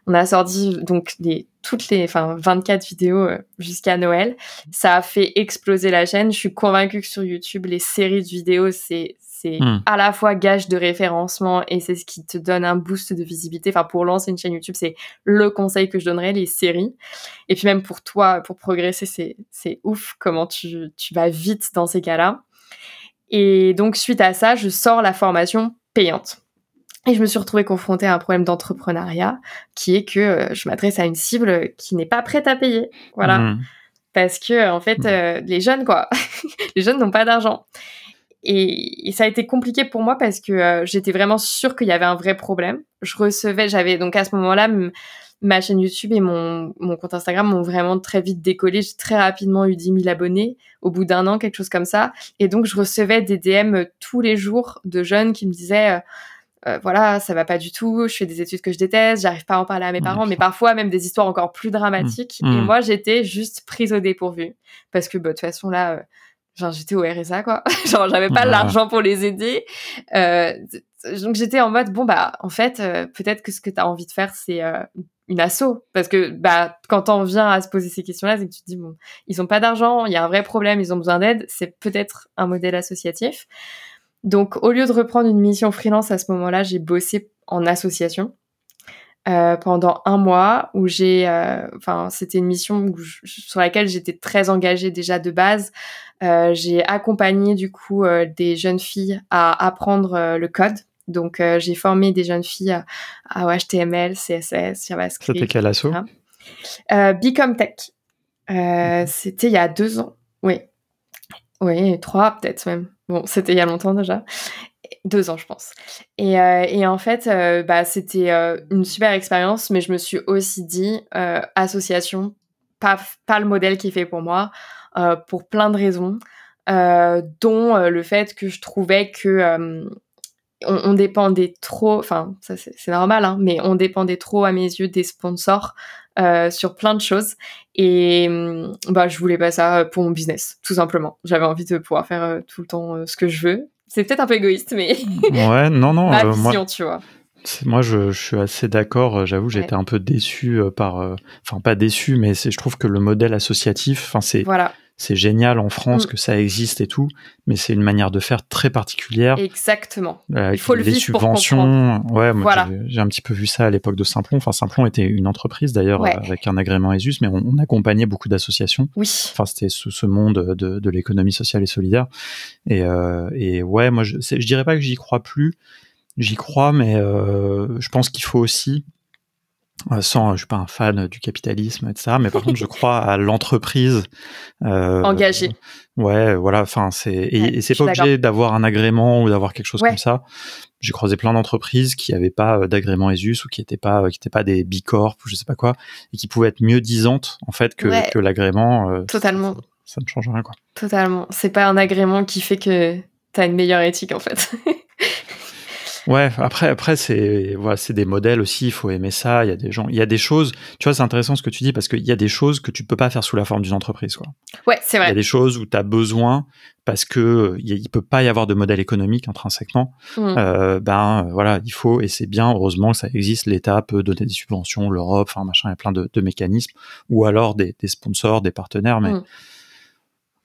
On a sorti donc les, toutes les, enfin 24 vidéos jusqu'à Noël. Ça a fait exploser la chaîne. Je suis convaincue que sur YouTube, les séries de vidéos, c'est c'est hmm. à la fois gage de référencement et c'est ce qui te donne un boost de visibilité. Enfin, pour lancer une chaîne YouTube, c'est le conseil que je donnerais, les séries. Et puis même pour toi, pour progresser, c'est, ouf comment tu, tu vas vite dans ces cas-là. Et donc, suite à ça, je sors la formation payante. Et je me suis retrouvée confrontée à un problème d'entrepreneuriat qui est que euh, je m'adresse à une cible qui n'est pas prête à payer. Voilà. Hmm. Parce que, en fait, hmm. euh, les jeunes, quoi, les jeunes n'ont pas d'argent. Et, ça a été compliqué pour moi parce que euh, j'étais vraiment sûre qu'il y avait un vrai problème. Je recevais, j'avais donc à ce moment-là, ma chaîne YouTube et mon, mon compte Instagram ont vraiment très vite décollé. J'ai très rapidement eu 10 000 abonnés au bout d'un an, quelque chose comme ça. Et donc, je recevais des DM tous les jours de jeunes qui me disaient... Euh, euh, voilà, ça va pas du tout, je fais des études que je déteste, j'arrive pas à en parler à mes parents, mais parfois même des histoires encore plus dramatiques. Mmh. Et mmh. moi, j'étais juste prise au dépourvu. Parce que, bah, de toute façon, là, genre j'étais au RSA quoi. Genre j'avais pas l'argent pour les aider. Euh, donc j'étais en mode bon bah en fait euh, peut-être que ce que tu as envie de faire c'est euh, une asso. Parce que bah quand on vient à se poser ces questions-là c'est que tu te dis bon ils ont pas d'argent il y a un vrai problème ils ont besoin d'aide c'est peut-être un modèle associatif. Donc au lieu de reprendre une mission freelance à ce moment-là j'ai bossé en association euh, pendant un mois où j'ai, euh, enfin, c'était une mission sur laquelle j'étais très engagée déjà de base. Euh, j'ai accompagné du coup des jeunes filles à apprendre le code. Donc, j'ai formé des jeunes filles à, HTML, CSS, JavaScript. C'était quel assaut? Become Tech. C'était il y a deux ans. Oui. Oui, trois peut-être même. Bon, c'était il y a longtemps déjà deux ans, je pense. Et, euh, en fait, euh, bah, c'était euh, une super expérience, mais je me suis aussi dit, association, pas, le modèle qui est fait pour moi. pour plein de raisons, dont le fait que je trouvais que on, dépendait trop, enfin c'est normal, hein, mais on dépendait trop à mes yeux des sponsors sur plein de choses et bah je voulais pas ça pour mon business, tout simplement. J'avais envie de pouvoir faire tout le temps ce que je veux. C'est peut-être un peu égoïste, mais ouais, non, non, ma vision, moi... tu vois. Moi, je, suis assez d'accord. J'avoue, j'étais un peu déçu par, enfin pas déçu, mais je trouve que le modèle associatif, enfin c'est, voilà c'est génial en France mm. que ça existe et tout, mais c'est une manière de faire très particulière. Exactement. Il faut le les subventions. ouais, moi j'ai un petit peu vu ça à l'époque de Simplon. Enfin, Simplon était une entreprise d'ailleurs avec un agrément ESUS, mais on, accompagnait beaucoup d'associations. Oui. Enfin, c'était sous ce monde de, l'économie sociale et solidaire. Et, euh, et ouais, moi je, je dirais pas que j'y crois plus. J'y crois, mais euh, je pense qu'il faut aussi euh, sans, je suis pas un fan du capitalisme, etc. Mais par contre, je crois à l'entreprise euh, engagée. Ouais, voilà. Enfin, c'est et, c'est pas obligé d'avoir un agrément ou d'avoir quelque chose comme ça. J'ai croisé plein d'entreprises qui avaient pas d'agrément ESUS ou qui étaient pas qui étaient pas des bicorp ou je sais pas quoi et qui pouvaient être mieux disantes en fait que, que l'agrément. Totalement. Ça, ne change rien quoi. Totalement. C'est pas un agrément qui fait que tu as une meilleure éthique en fait. Ouais, après, après c'est voilà, c'est des modèles aussi. Il faut aimer ça. Il y a des gens, il y a des choses. Tu vois, c'est intéressant ce que tu dis parce qu'il y a des choses que tu peux pas faire sous la forme d'une entreprise, quoi. Ouais, c'est vrai. Il y a des choses où tu as besoin parce que il peut pas y avoir de modèle économique intrinsèquement. Mmh. Euh, ben voilà, il faut et c'est bien. Heureusement que ça existe. L'État peut donner des subventions, l'Europe, enfin machin, il y a plein de, de mécanismes ou alors des, des, sponsors, des partenaires, mais mmh.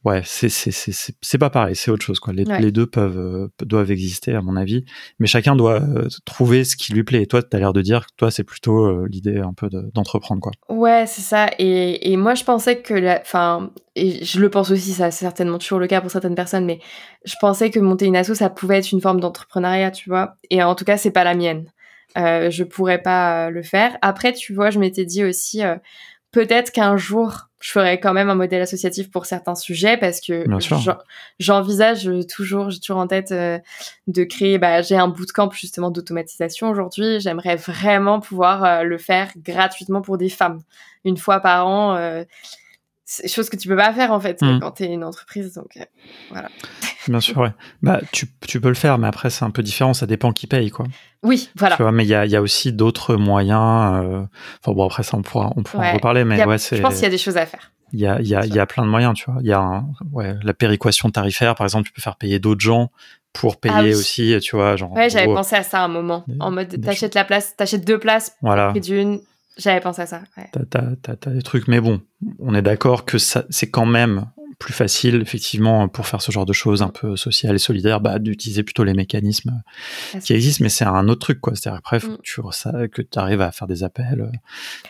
Ouais, c'est pas pareil, c'est autre chose. Quoi. Les, deux peuvent, euh, doivent exister, à mon avis, mais chacun doit euh, trouver ce qui lui plaît. Et toi, tu as l'air de dire que toi, c'est plutôt euh, l'idée un peu d'entreprendre. quoi. Ouais, c'est ça. Et, et, moi, je pensais que. Enfin, et je le pense aussi, ça c'est certainement toujours le cas pour certaines personnes, mais je pensais que monter une asso, ça pouvait être une forme d'entrepreneuriat, tu vois. Et en tout cas, c'est pas la mienne. je pourrais pas le faire. Après, tu vois, je m'étais dit aussi peut-être qu'un jour, je ferai quand même un modèle associatif pour certains sujets parce que j'envisage toujours, j'ai toujours en tête euh, de créer, bah, j'ai un bootcamp justement d'automatisation aujourd'hui. J'aimerais vraiment pouvoir euh, le faire gratuitement pour des femmes, une fois par an. Euh, c'est chose que tu peux pas faire en fait hmm. quand tu es une entreprise. Donc voilà. Bien sûr, ouais. Bah, tu, tu, peux le faire, mais après, c'est un peu différent. Ça dépend qui paye, quoi. Oui, voilà. Tu vois, mais il y a, y a, aussi d'autres moyens. Euh... Enfin, bon, après, ça, on pourra, on pourra en reparler, mais ouais, c'est. Je pense qu'il y a des choses à faire. Il y a, y, a, y a plein de moyens, tu vois. Il y a ouais, la péréquation tarifaire, par exemple, tu peux faire payer d'autres gens pour ah payer aussi, tu vois. Genre, ouais, j'avais pensé à ça à un moment. en mode, t'achètes la place, t'achètes deux places voilà. prix d'une. J'avais pensé à ça. Ouais. T'as des trucs, mais bon, on est d'accord que c'est quand même plus facile, effectivement, pour faire ce genre de choses un peu sociales et solidaires, bah, d'utiliser plutôt les mécanismes qui existent. Mais c'est un autre truc, quoi. C'est-à-dire après, faut mm. que tu arrives à faire des appels,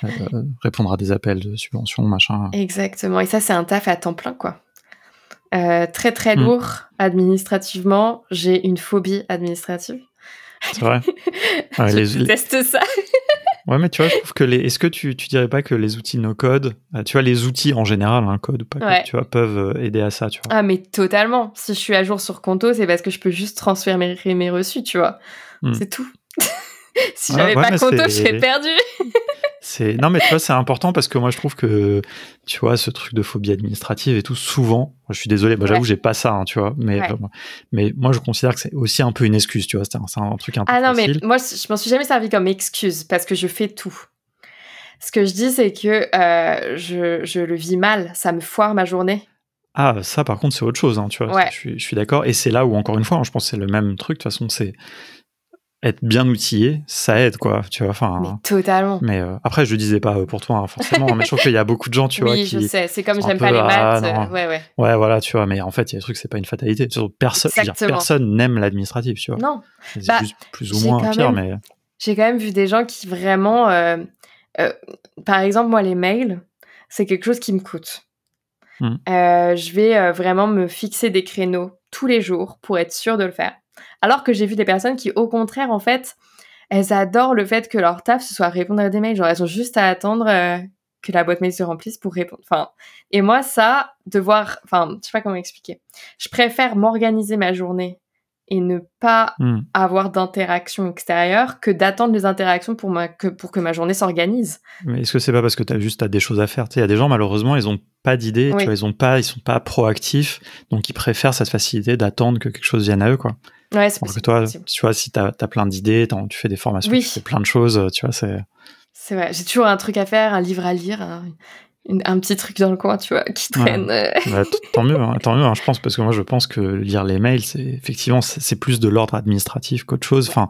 euh, euh, répondre à des appels de subvention, machin. Les Et ça, c'est un taf à temps plein, quoi. Euh, très très mm. lourd administrativement. J'ai une phobie administrative. C'est vrai. je déteste ça. Ouais, mais tu vois, je trouve que les. Est-ce que tu, tu dirais pas que les outils no code, euh, tu vois, les outils en général, un code ou pas code, tu vois, peuvent euh, aider à ça, tu vois. Ah, mais totalement. Si je suis à jour sur Conto, c'est parce que je peux juste transférer mes, mes reçus, tu vois. Hmm. C'est tout. si j'avais pas Conto, serais perdu. C'est non mais tu vois c'est important parce que moi je trouve que tu vois ce truc de phobie administrative et tout souvent je suis désolé moi j'avoue j'ai pas ça hein, tu vois mais mais moi je considère que c'est aussi un peu une excuse tu vois c'est un, truc un peu ah non mais moi je m'en suis jamais servi comme excuse parce que je fais tout ce que je dis c'est que euh, je, je le vis mal ça me foire ma journée ah, ça, par contre, c'est autre chose, hein, tu vois. Je, suis, je suis d'accord. Et c'est là où, encore une fois, hein, je pense que c'est le même truc. De toute façon, c'est être bien outillé, ça aide, quoi, tu vois. Enfin, totalement. Mais euh, après, je le disais pas euh, pour toi, hein, forcément, mais je trouve qu'il y a beaucoup de gens, tu vois. Oui, je sais, c'est comme j'aime pas les maths. Ah, euh, ouais, ouais. Ouais, voilà, tu vois, mais en fait, il y a des trucs, c'est pas une fatalité. Personne, personne n'aime l'administratif, tu vois. Non. C'est bah, plus ou moins pire, mais. J'ai quand même vu des gens qui vraiment. par exemple, moi, les mails, c'est quelque chose qui me coûte. Mmh. je vais vraiment me fixer des créneaux tous les jours pour être sûr de le faire. Alors que j'ai vu des personnes qui, au contraire, en fait, elles adorent le fait que leur taf, ce soit répondre à des mails. Genre, elles ont juste à attendre euh, que la boîte mail se remplisse pour répondre. Enfin, et moi, ça, devoir, enfin, je sais pas comment expliquer. Je préfère m'organiser ma journée et ne pas hmm. avoir d'interaction extérieure que d'attendre les interactions pour, ma, que, pour que ma journée s'organise. Mais est-ce que c'est pas parce que tu as juste as des choses à faire? Il y a des gens, malheureusement, ils ont pas d'idées, ils ont pas, ils sont pas proactifs, donc ils préfèrent cette facilité d'attendre que quelque chose vienne à eux, quoi. Ouais, c'est possible. toi, tu vois, si tu as, plein d'idées, tu fais des formations, tu fais plein de choses, tu vois, c'est. C'est vrai, j'ai toujours un truc à faire, un livre à lire, un petit truc dans le coin, tu vois, qui traîne. Bah, tant mieux, hein, tant mieux hein, je pense, parce que moi, je pense que lire les mails, c'est effectivement, c'est plus de l'ordre administratif qu'autre chose. Enfin,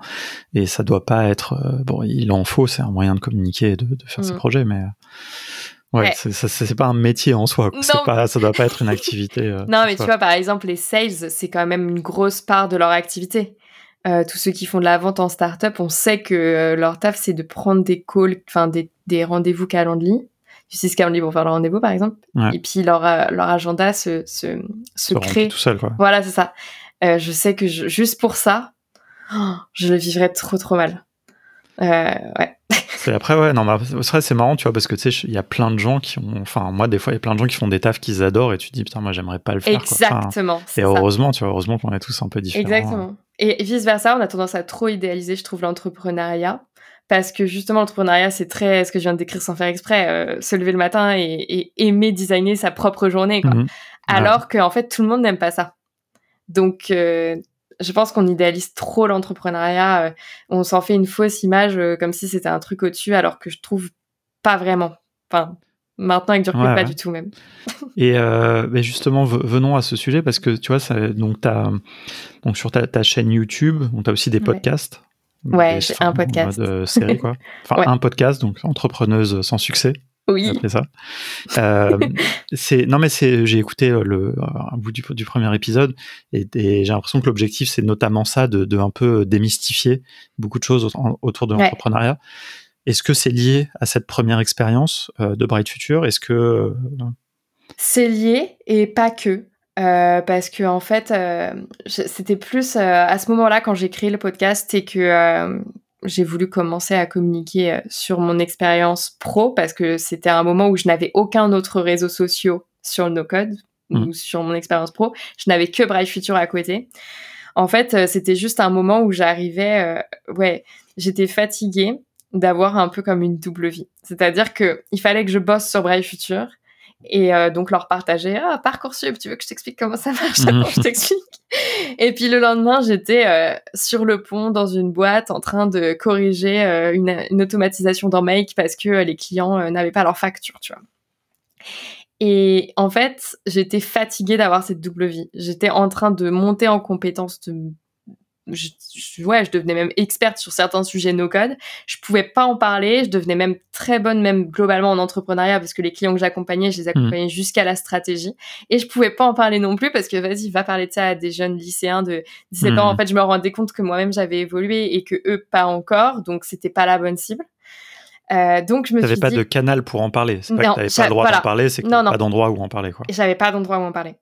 et ça doit pas être. Euh, bon, il en faut, c'est un moyen de communiquer et de, faire ses mm. projets, mais. Euh, ouais, c'est pas un métier en soi. Pas, ça doit pas être une activité. Euh, non, mais tu vois, par exemple, les sales, c'est quand même une grosse part de leur activité. tous ceux qui font de la vente en startup, on sait que leur taf, c'est de prendre des calls, enfin des, des rendez-vous Calendly ce Calendly pour faire le rendez-vous, par exemple. Et puis leur, euh, leur agenda se, se, se, crée. tout seul, quoi. Voilà, c'est ça. Euh, je sais que juste pour ça, je le vivrais trop, trop mal. Euh, ouais. Et après, ouais, non, mais c'est marrant, tu vois, parce que tu sais, il y a plein de gens qui ont, enfin, moi, des fois, il y a plein de gens qui font des tafs qu'ils adorent et tu te dis, putain, moi, j'aimerais pas le faire. Exactement. et heureusement, tu vois, heureusement qu'on est tous un peu différents. Exactement. Et vice versa, on a tendance à trop idéaliser, je trouve, l'entrepreneuriat parce que justement l'entrepreneuriat c'est très ce que je viens de décrire sans faire exprès euh, se lever le matin et, aimer designer sa propre journée quoi. Mhm. alors qu'en fait tout le monde n'aime pas ça donc euh, je pense qu'on idéalise trop l'entrepreneuriat euh, on s'en fait une fausse image comme si c'était un truc au-dessus alors que je trouve pas vraiment enfin Maintenant, avec du recul, pas du tout même. Et justement, venons à ce sujet parce que tu vois, ça, donc, as, donc sur ta, ta chaîne YouTube, tu as aussi des podcasts. Ouais, j'ai un podcast. De série, quoi. Enfin, un podcast, donc entrepreneuse sans succès. Oui. Ça. Euh, c'est non mais c'est j'ai écouté le un bout du, du premier épisode et, j'ai l'impression que l'objectif c'est notamment ça de, de, un peu démystifier beaucoup de choses autour de l'entrepreneuriat. Est-ce que c'est lié à cette première expérience euh, de Bright Future? Est-ce que euh, c'est lié et pas que. Euh, parce que en fait, euh, c'était plus euh, à ce moment-là quand j'ai créé le podcast et que j'ai voulu commencer à communiquer sur mon expérience pro parce que c'était un moment où je n'avais aucun autre réseau social sur le no-code ou mmh. sur mon expérience pro. Je n'avais que Bright Future à côté. En fait, c'était juste un moment où j'arrivais, ouais, j'étais fatiguée d'avoir un peu comme une double vie. C'est-à-dire que il fallait que je bosse sur Bright Future et euh, donc leur partager ah parcoursup tu veux que je t'explique comment ça marche? Mhm. je t'explique et puis le lendemain j'étais euh, sur le pont dans une boîte en train de corriger euh, une, une, automatisation dans Make parce que les clients n'avaient pas leur facture tu vois. Et en fait j'étais fatiguée d'avoir cette double vie. J'étais en train de monter en compétence de je, ouais, je devenais même experte sur certains sujets no-code. Je pouvais pas en parler. Je devenais même très bonne, même globalement en entrepreneuriat, parce que les clients que j'accompagnais, je les mmh. accompagnais jusqu'à la stratégie. Et je pouvais pas en parler non plus, parce que vas-y, va parler de ça à des jeunes lycéens de 17 ans. Mmh. En fait, je me rendais compte que moi-même, j'avais évolué et que eux, pas encore. Donc, c'était pas la bonne cible. Euh, donc je me pas de canal pour en parler. C'est pas que t'avais pas le droit d'en parler, c'est que t'avais pas d'endroit où en parler. Quoi. J'avais pas d'endroit où en parler.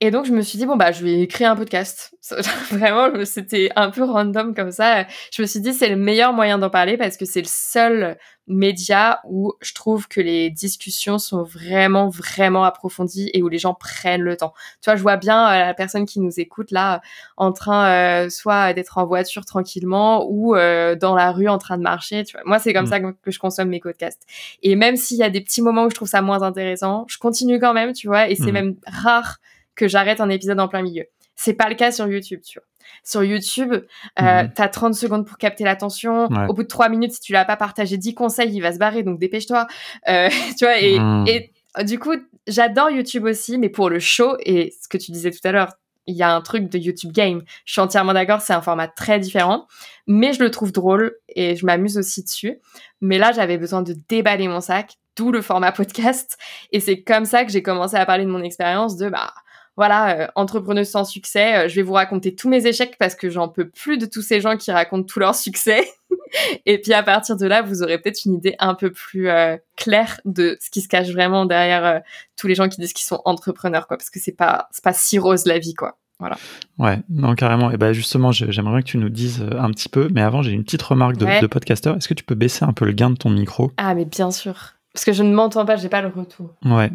Et donc je me suis dit bon bah je vais créer un podcast. Vraiment, c'était un peu random comme ça. Je me suis dit c'est le meilleur moyen d'en parler parce que c'est le seul média où je trouve que les discussions sont vraiment, vraiment approfondies et où les gens prennent le temps. Tu vois, je vois bien euh, la personne qui nous écoute là en train euh, soit d'être en voiture tranquillement ou euh, dans la rue en train de marcher. Tu vois. Moi, c'est comme mm. ça que, je consomme mes podcasts. Et même s'il y a des petits moments où je trouve ça moins intéressant, je continue quand même, tu vois, et c'est mm. même rare que j'arrête un épisode en plein milieu. C'est pas le cas sur YouTube, tu vois. Sur YouTube, euh, mhm. tu as 30 secondes pour capter l'attention. Au bout de 3 minutes, si tu l'as pas partagé 10 conseils, il va se barrer, donc dépêche-toi. Euh, tu vois, et, mhm. et euh, du coup, j'adore YouTube aussi, mais pour le show, et ce que tu disais tout à l'heure, il y a un truc de YouTube Game. Je suis entièrement d'accord, c'est un format très différent, mais je le trouve drôle et je m'amuse aussi dessus. Mais là, j'avais besoin de déballer mon sac, d'où le format podcast. Et c'est comme ça que j'ai commencé à parler de mon expérience de, bah, voilà, euh, entrepreneuse sans succès, euh, je vais vous raconter tous mes échecs parce que j'en peux plus de tous ces gens qui racontent tous leurs succès. et puis à partir de là, vous aurez peut-être une idée un peu plus euh, claire de ce qui se cache vraiment derrière tous les gens qui disent qu'ils sont entrepreneurs, quoi, parce que c'est pas c'est pas si rose la vie, quoi. Voilà. Ouais, non, carrément. Et ben justement, j'aimerais bien que tu nous dises un petit peu, mais avant, j'ai une petite remarque de, de podcasteur. Est-ce que tu peux baisser un peu le gain de ton micro? Ah, mais bien sûr. Parce que je ne m'entends pas, j'ai pas le retour. Ouais.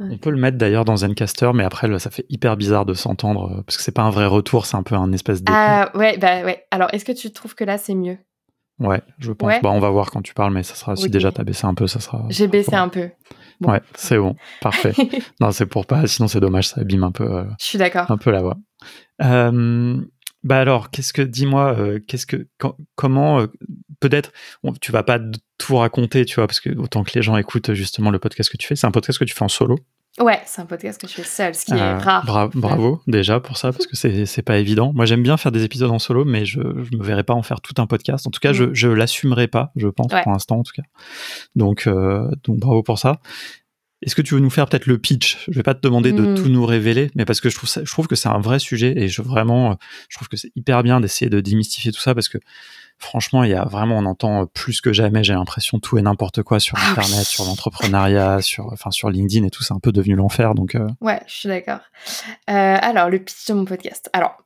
On peut le mettre d'ailleurs dans Zencaster, mais après, ça fait hyper bizarre de s'entendre euh, parce que c'est pas un vrai retour, c'est un peu un espèce de. Ah ouais, bah ouais. Alors, est-ce que tu trouves que là c'est mieux? Ouais, je pense. Bah, on va voir quand tu parles, mais ça sera. Si déjà t'as baissé un peu, ça sera. J'ai baissé un peu. Ouais, c'est bon, parfait. non, c'est pour pas. Sinon, c'est dommage, ça abîme un peu. Euh, je suis d'accord. Un peu la voix. Euh, bah alors, qu'est-ce que, dis-moi, euh, qu'est-ce que, comment, euh, peut-être, tu vas pas tout raconter, tu vois, parce que autant que les gens écoutent justement le podcast que tu fais, c'est un podcast que tu fais en solo. Ouais, c'est un podcast que je fais seul, ce qui est euh, rare. bravo déjà pour ça, parce que c'est pas évident. Moi, j'aime bien faire des épisodes en solo, mais je, je me verrais pas en faire tout un podcast. En tout cas, je, mm. je l'assumerai pas, je pense, pour l'instant, en tout cas. Donc, donc, bravo pour ça. Est-ce que tu veux nous faire peut-être le pitch? Je vais pas te demander de hmm. tout nous révéler, mais parce que je trouve, ça, je trouve que c'est un vrai sujet et je vraiment, je trouve que c'est hyper bien d'essayer de démystifier tout ça parce que franchement, il y a vraiment, on entend plus que jamais, j'ai l'impression tout et n'importe quoi sur ah Internet, sur l'entrepreneuriat, sur, enfin, sur LinkedIn et tout, c'est un peu devenu l'enfer. Donc, euh. ouais, je suis d'accord. Euh, alors, le pitch de mon podcast. Alors,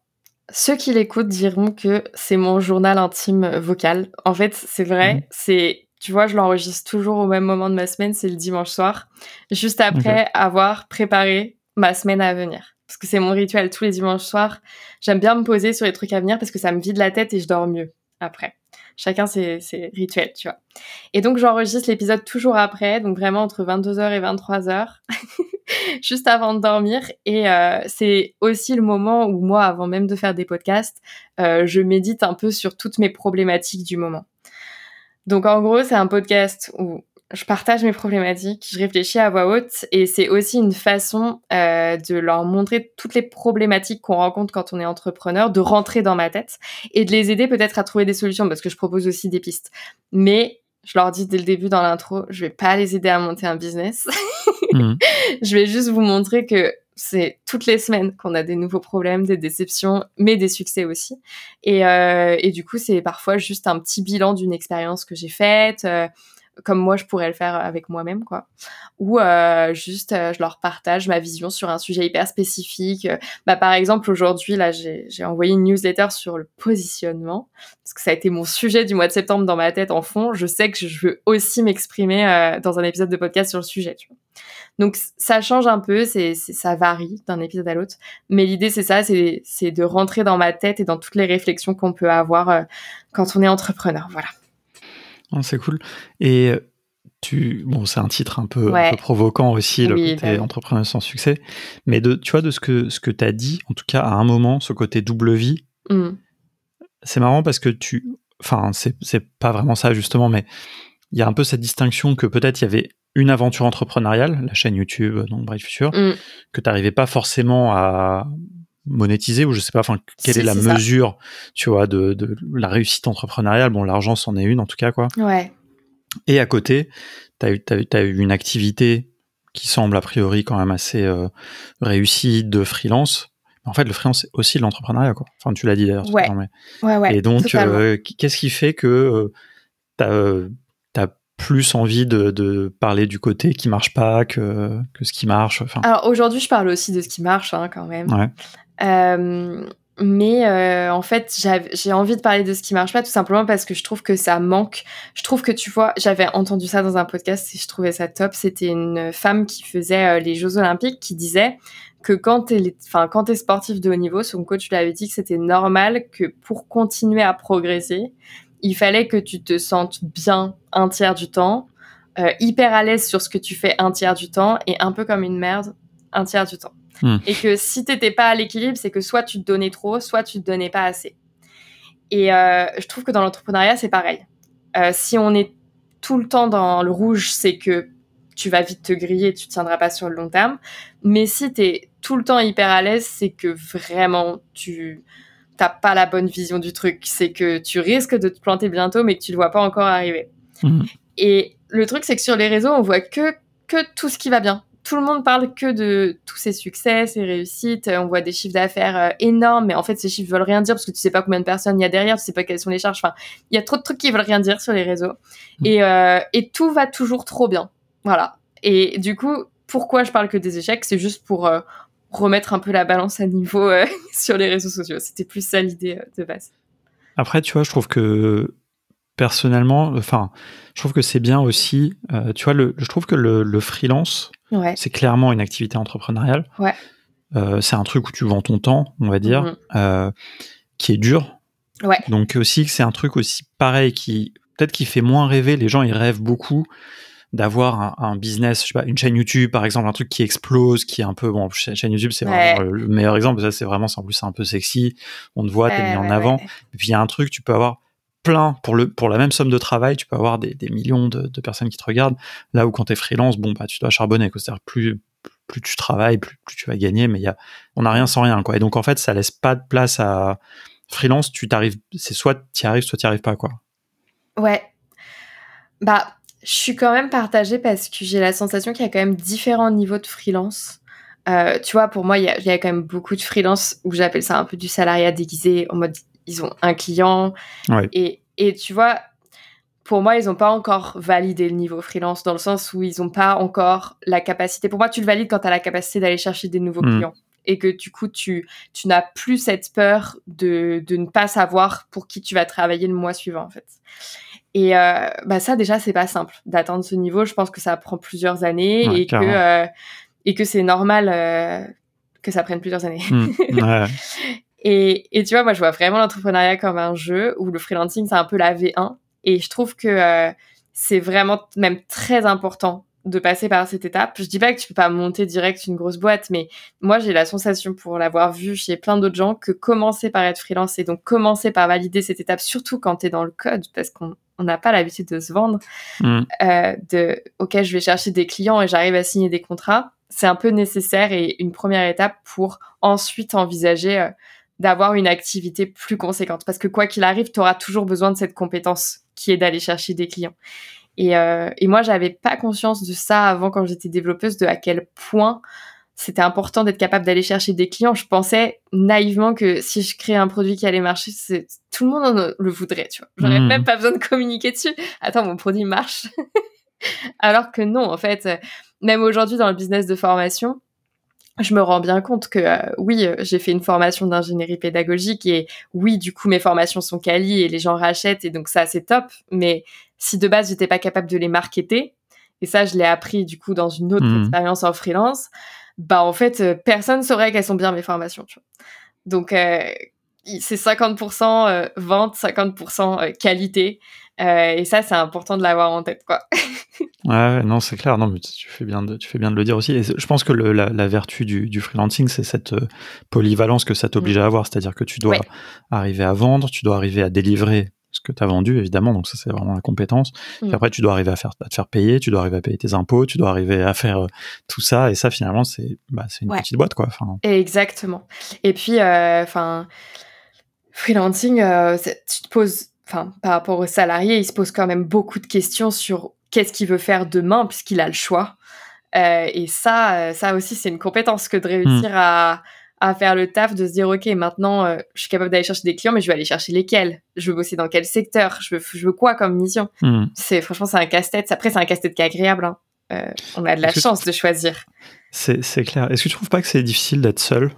ceux qui l'écoutent diront que c'est mon journal intime vocal. En fait, c'est vrai, mmh. c'est tu vois, je l'enregistre toujours au même moment de ma semaine, c'est le dimanche soir, juste après avoir préparé ma semaine à venir. Parce que c'est mon rituel tous les dimanches soirs. J'aime bien me poser sur les trucs à venir parce que ça me vide la tête et je dors mieux après. Chacun ses, ses rituels, tu vois. Et donc j'enregistre l'épisode toujours après, donc vraiment entre 22h et 23h, juste avant de dormir. Et euh, c'est aussi le moment où moi, avant même de faire des podcasts, euh, je médite un peu sur toutes mes problématiques du moment. Donc en gros, c'est un podcast où je partage mes problématiques, je réfléchis à voix haute et c'est aussi une façon euh, de leur montrer toutes les problématiques qu'on rencontre quand on est entrepreneur, de rentrer dans ma tête et de les aider peut-être à trouver des solutions parce que je propose aussi des pistes. Mais je leur dis dès le début dans l'intro, je vais pas les aider à monter un business. Mmh. je vais juste vous montrer que c'est toutes les semaines qu'on a des nouveaux problèmes, des déceptions, mais des succès aussi. Et, euh, et du coup, c'est parfois juste un petit bilan d'une expérience que j'ai faite, euh, comme moi je pourrais le faire avec moi-même, quoi. Ou euh, juste, euh, je leur partage ma vision sur un sujet hyper spécifique. Bah, par exemple, aujourd'hui, là, j'ai envoyé une newsletter sur le positionnement, parce que ça a été mon sujet du mois de septembre dans ma tête en fond. Je sais que je veux aussi m'exprimer dans un épisode de podcast sur le sujet. Donc ça change un peu, c'est, ça varie d'un épisode à l'autre. Mais l'idée c'est ça, c'est, de rentrer dans ma tête et dans toutes les réflexions qu'on peut avoir euh, quand on est entrepreneur. Voilà. Ah, c'est cool. Et euh, tu, bon, c'est un titre un peu, provoquant aussi, le côté bah entrepreneur sans succès. Mais de, tu vois, de ce que, ce que tu as dit, en tout cas à un moment, ce côté double vie, mmh. c'est marrant parce que tu, enfin, c'est, c'est pas vraiment ça justement, mais il y a un peu cette distinction que peut-être il y avait une aventure entrepreneuriale, la chaîne YouTube, donc Bright Future, mm. que tu n'arrivais pas forcément à monétiser ou je sais pas enfin quelle est la mesure tu vois de, la réussite entrepreneuriale? Bon l'argent c'en est une en tout cas quoi. Ouais. Et à côté tu as eu as, eu une activité qui semble a priori quand même assez euh, réussie de freelance. En fait le freelance c'est aussi l'entrepreneuriat quoi. Enfin tu l'as dit d'ailleurs ouais. ouais, ouais et donc euh, qu'est-ce qui fait que euh, tu as plus envie de, parler du côté qui marche pas que, que ce qui marche. Enfin. Alors aujourd'hui, je parle aussi de ce qui marche hein, quand même. Euh, mais euh, en fait, j'ai envie de parler de ce qui marche pas tout simplement parce que je trouve que ça manque. Je trouve que tu vois, j'avais entendu ça dans un podcast et je trouvais ça top. C'était une femme qui faisait euh, les Jeux Olympiques qui disait que quand tu es, es sportif de haut niveau, son coach lui avait dit que c'était normal que pour continuer à progresser, il fallait que tu te sentes bien un tiers du temps, euh, hyper à l'aise sur ce que tu fais un tiers du temps et un peu comme une merde un tiers du temps. Hmm. Et que si t'étais pas à l'équilibre, c'est que soit tu te donnais trop, soit tu te donnais pas assez. Et euh, je trouve que dans l'entrepreneuriat, c'est pareil. Euh, si on est tout le temps dans le rouge, c'est que tu vas vite te griller, tu tiendras pas sur le long terme. Mais si tu es tout le temps hyper à l'aise, c'est que vraiment tu t'as pas la bonne vision du truc. C'est que tu risques de te planter bientôt, mais que tu le vois pas encore arriver. Mhm. Et le truc, c'est que sur les réseaux, on voit que, que tout ce qui va bien. Tout le monde parle que de tous ses succès, ses réussites. On voit des chiffres d'affaires euh, énormes, mais en fait, ces chiffres veulent rien dire parce que tu sais pas combien de personnes il y a derrière, tu sais pas quelles sont les charges. Enfin, il y a trop de trucs qui veulent rien dire sur les réseaux. Mhm. Et, euh, et tout va toujours trop bien. Voilà. Et du coup, pourquoi je parle que des échecs? C'est juste pour, euh, remettre un peu la balance à niveau euh, sur les réseaux sociaux. C'était plus ça l'idée euh, de base. Après, tu vois, je trouve que personnellement, enfin, je trouve que c'est bien aussi. Euh, tu vois, le, je trouve que le, freelance, c'est clairement une activité entrepreneuriale. Ouais. Euh, c'est un truc où tu vends ton temps, on va dire, mhm. qui est dur. Ouais. Donc aussi c'est un truc aussi pareil qui peut-être qui fait moins rêver. Les gens ils rêvent beaucoup d'avoir un, business, je sais pas, une chaîne YouTube par exemple, un truc qui explose, qui est un peu bon, chaîne YouTube c'est vraiment le meilleur exemple. Ça c'est vraiment, en plus c'est un peu sexy, on te voit, t'es mis en avant. Et puis il y a un truc, tu peux avoir plein pour le pour la même somme de travail, tu peux avoir des, millions de, personnes qui te regardent. Là où quand tu es freelance, bon bah tu dois charbonner, c'est-à-dire plus plus tu travailles, plus, plus tu vas gagner, mais y a, on n'a rien sans rien quoi. Et donc en fait ça laisse pas de place à freelance. Tu t'arrives, c'est soit tu y arrives, soit tu arrives pas quoi. Ouais. Bah je suis quand même partagée parce que j'ai la sensation qu'il y a quand même différents niveaux de freelance. Euh, tu vois, pour moi, il y, a, quand même beaucoup de freelance où j'appelle ça un peu du salariat déguisé, en mode ils ont un client. Et, et tu vois, pour moi, ils n'ont pas encore validé le niveau freelance dans le sens où ils n'ont pas encore la capacité. Pour moi, tu le valides quand tu as la capacité d'aller chercher des nouveaux hmm. clients et que du coup, tu, tu n'as plus cette peur de, de ne pas savoir pour qui tu vas travailler le mois suivant, en fait. Et euh, bah ça, déjà, c'est pas simple d'atteindre ce niveau. Je pense que ça prend plusieurs années et, que, euh, et que c'est normal euh, que ça prenne plusieurs années. Hmm. et, et, tu vois, moi, je vois vraiment l'entrepreneuriat comme un jeu où le freelancing, c'est un peu la V1. Et je trouve que c'est vraiment même très important de passer par cette étape. Je dis pas que tu peux pas monter direct une grosse boîte, mais moi j'ai la sensation pour l'avoir vu chez plein d'autres gens que commencer par être freelance et donc commencer par valider cette étape, surtout quand tu es dans le code, parce qu'on n'a pas l'habitude de se vendre, mm. euh, de ok je vais chercher des clients et j'arrive à signer des contrats, c'est un peu nécessaire et une première étape pour ensuite envisager euh, d'avoir une activité plus conséquente. Parce que quoi qu'il arrive, tu auras toujours besoin de cette compétence qui est d'aller chercher des clients. Et, euh, et moi, j'avais pas conscience de ça avant quand j'étais développeuse, de à quel point c'était important d'être capable d'aller chercher des clients. Je pensais naïvement que si je créais un produit qui allait marcher, tout le monde le voudrait, tu vois. J'aurais hmm. même pas besoin de communiquer dessus. Attends, mon produit marche. Alors que non, en fait, même aujourd'hui dans le business de formation, je me rends bien compte que euh, oui, j'ai fait une formation d'ingénierie pédagogique et oui, du coup, mes formations sont quali et les gens rachètent et donc ça, c'est top. Mais si de base, j'étais pas capable de les marketer, et ça, je l'ai appris du coup dans une autre mmh. expérience en freelance, bah en fait, euh, personne saurait qu'elles sont bien mes formations. Tu vois. Donc, c'est 50% vente, 50% qualité. et ça, c'est important de l'avoir en tête, quoi. Ouais, non, c'est clair. Non, mais tu fais bien de, tu fais bien de le dire aussi. Et je pense que la, vertu du, freelancing, c'est cette euh, polyvalence que ça t'oblige mm. à avoir. C'est-à-dire que tu dois arriver à vendre, tu dois arriver à délivrer ce que tu as vendu, évidemment. Donc, ça, c'est vraiment la compétence. Puis mm. après, tu dois arriver à, faire, à te faire payer, tu dois arriver à payer tes impôts, tu dois arriver à faire euh, tout ça. Et ça, finalement, c'est bah, une petite boîte, quoi. Enfin... Exactement. Et puis, euh, enfin, freelancing, tu te poses enfin, par rapport aux salariés, il se pose quand même beaucoup de questions sur qu'est-ce qu'il veut faire demain puisqu'il a le choix. Euh, et ça, euh, ça aussi, c'est une compétence que de réussir hmm. à, à, faire le taf, de se dire, OK, maintenant, euh, je suis capable d'aller chercher des clients, mais je vais aller chercher lesquels? Je veux bosser dans quel secteur? Je veux, je veux quoi comme mission? Hmm. C'est Franchement, c'est un casse-tête. Après, c'est un casse-tête qui est agréable. Hein. on a de la chance de choisir. C'est clair. Est-ce que tu trouves pas que c'est difficile d'être seul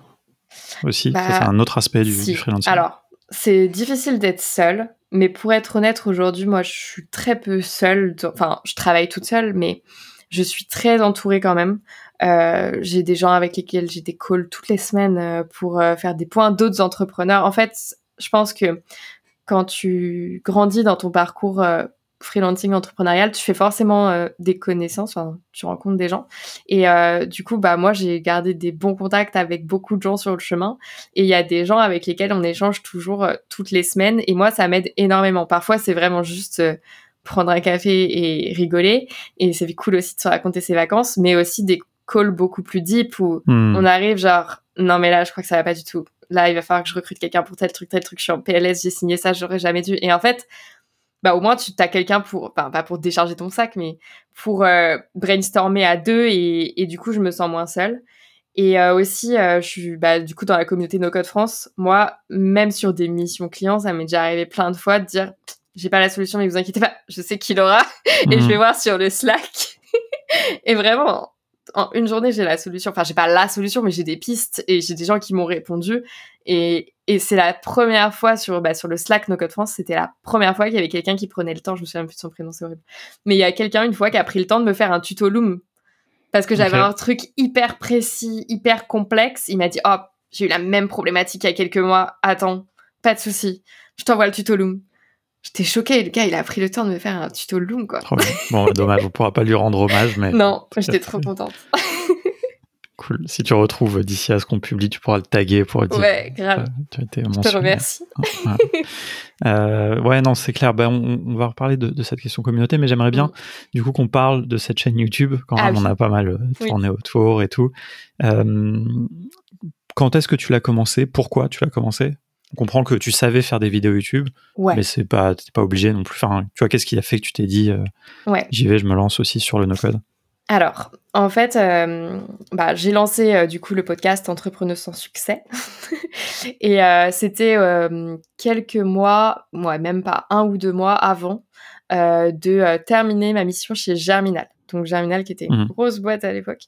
aussi? Bah, C'est un autre aspect du, du freelancing. Alors, c'est difficile d'être seul. Mais pour être honnête, aujourd'hui, moi, je suis très peu seule. Enfin, je travaille toute seule, mais je suis très entourée quand même. Euh, j'ai des gens avec lesquels j'ai des calls toutes les semaines euh, pour euh, faire des points d'autres entrepreneurs. En fait, je pense que quand tu grandis dans ton parcours freelancing entrepreneurial, tu fais forcément des connaissances, tu rencontres des gens. Et du coup, bah moi, j'ai gardé des bons contacts avec beaucoup de gens sur le chemin. Et il y a des gens avec lesquels on échange toujours toutes les semaines. Et moi, ça m'aide énormément. Parfois, c'est vraiment juste prendre un café et rigoler. Et c'est cool aussi de se raconter ses vacances, mais aussi des calls beaucoup plus deep où hmm. on arrive genre, non mais là, je crois que ça va pas du tout. Là, il va falloir que je recrute quelqu'un pour tel truc, tel truc. Je suis en PLS, j'ai signé ça, j'aurais jamais dû. Et en fait, bah au moins tu as quelqu'un pour, enfin pas pour décharger ton sac, mais pour euh, brainstormer à deux et, et, du coup je me sens moins seule. Et euh, aussi, euh, je suis bah, du coup dans la communauté No Code France. Moi, même sur des missions clients, ça m'est déjà arrivé plein de fois de dire j'ai pas la solution, mais vous inquiétez pas, je sais qui l'aura et je mhm. vais voir sur le Slack. et vraiment, en une journée, j'ai la solution. Enfin, j'ai pas la solution, mais j'ai des pistes et j'ai des gens qui m'ont répondu. Et, et c'est la première fois sur, bah, sur le Slack No Code France, c'était la première fois qu'il y avait quelqu'un qui prenait le temps. Je me souviens plus de son prénom, c'est horrible. Mais il y a quelqu'un une fois qui a pris le temps de me faire un tuto Loom parce que j'avais un truc hyper précis, hyper complexe. Il m'a dit, oh, j'ai eu la même problématique il y a quelques mois. Attends, pas de souci. Je t'envoie le tuto Loom. J'étais choquée, le gars, il a pris le temps de me faire un tuto Loom, quoi. Bon, dommage, on pourra pas lui rendre hommage, mais. non, j'étais trop contente. cool. Si tu retrouves d'ici à ce qu'on publie, tu pourras le taguer pour dire. Ouais, grave. Tu Je te remercie. Euh, ouais, non, c'est clair. Ben, on, va reparler de, cette question communauté, mais j'aimerais bien, mm. du coup, qu'on parle de cette chaîne YouTube. Quand ah même, on a pas mal euh, tourné autour et tout. Euh, quand est-ce que tu l'as commencé? Pourquoi tu l'as commencé? On comprend que tu savais faire des vidéos YouTube, mais c'est pas, t'es pas obligé non plus. Enfin, tu vois, qu'est-ce qui a fait que tu t'es dit, euh, j'y vais, je me lance aussi sur le no-code? Alors, en fait, euh, bah, j'ai lancé euh, du coup le podcast Entrepreneurs sans succès, et c'était quelques mois, moi même pas un ou deux mois avant de terminer ma mission chez Germinal. Donc Germinal qui était une mmh. grosse boîte à l'époque,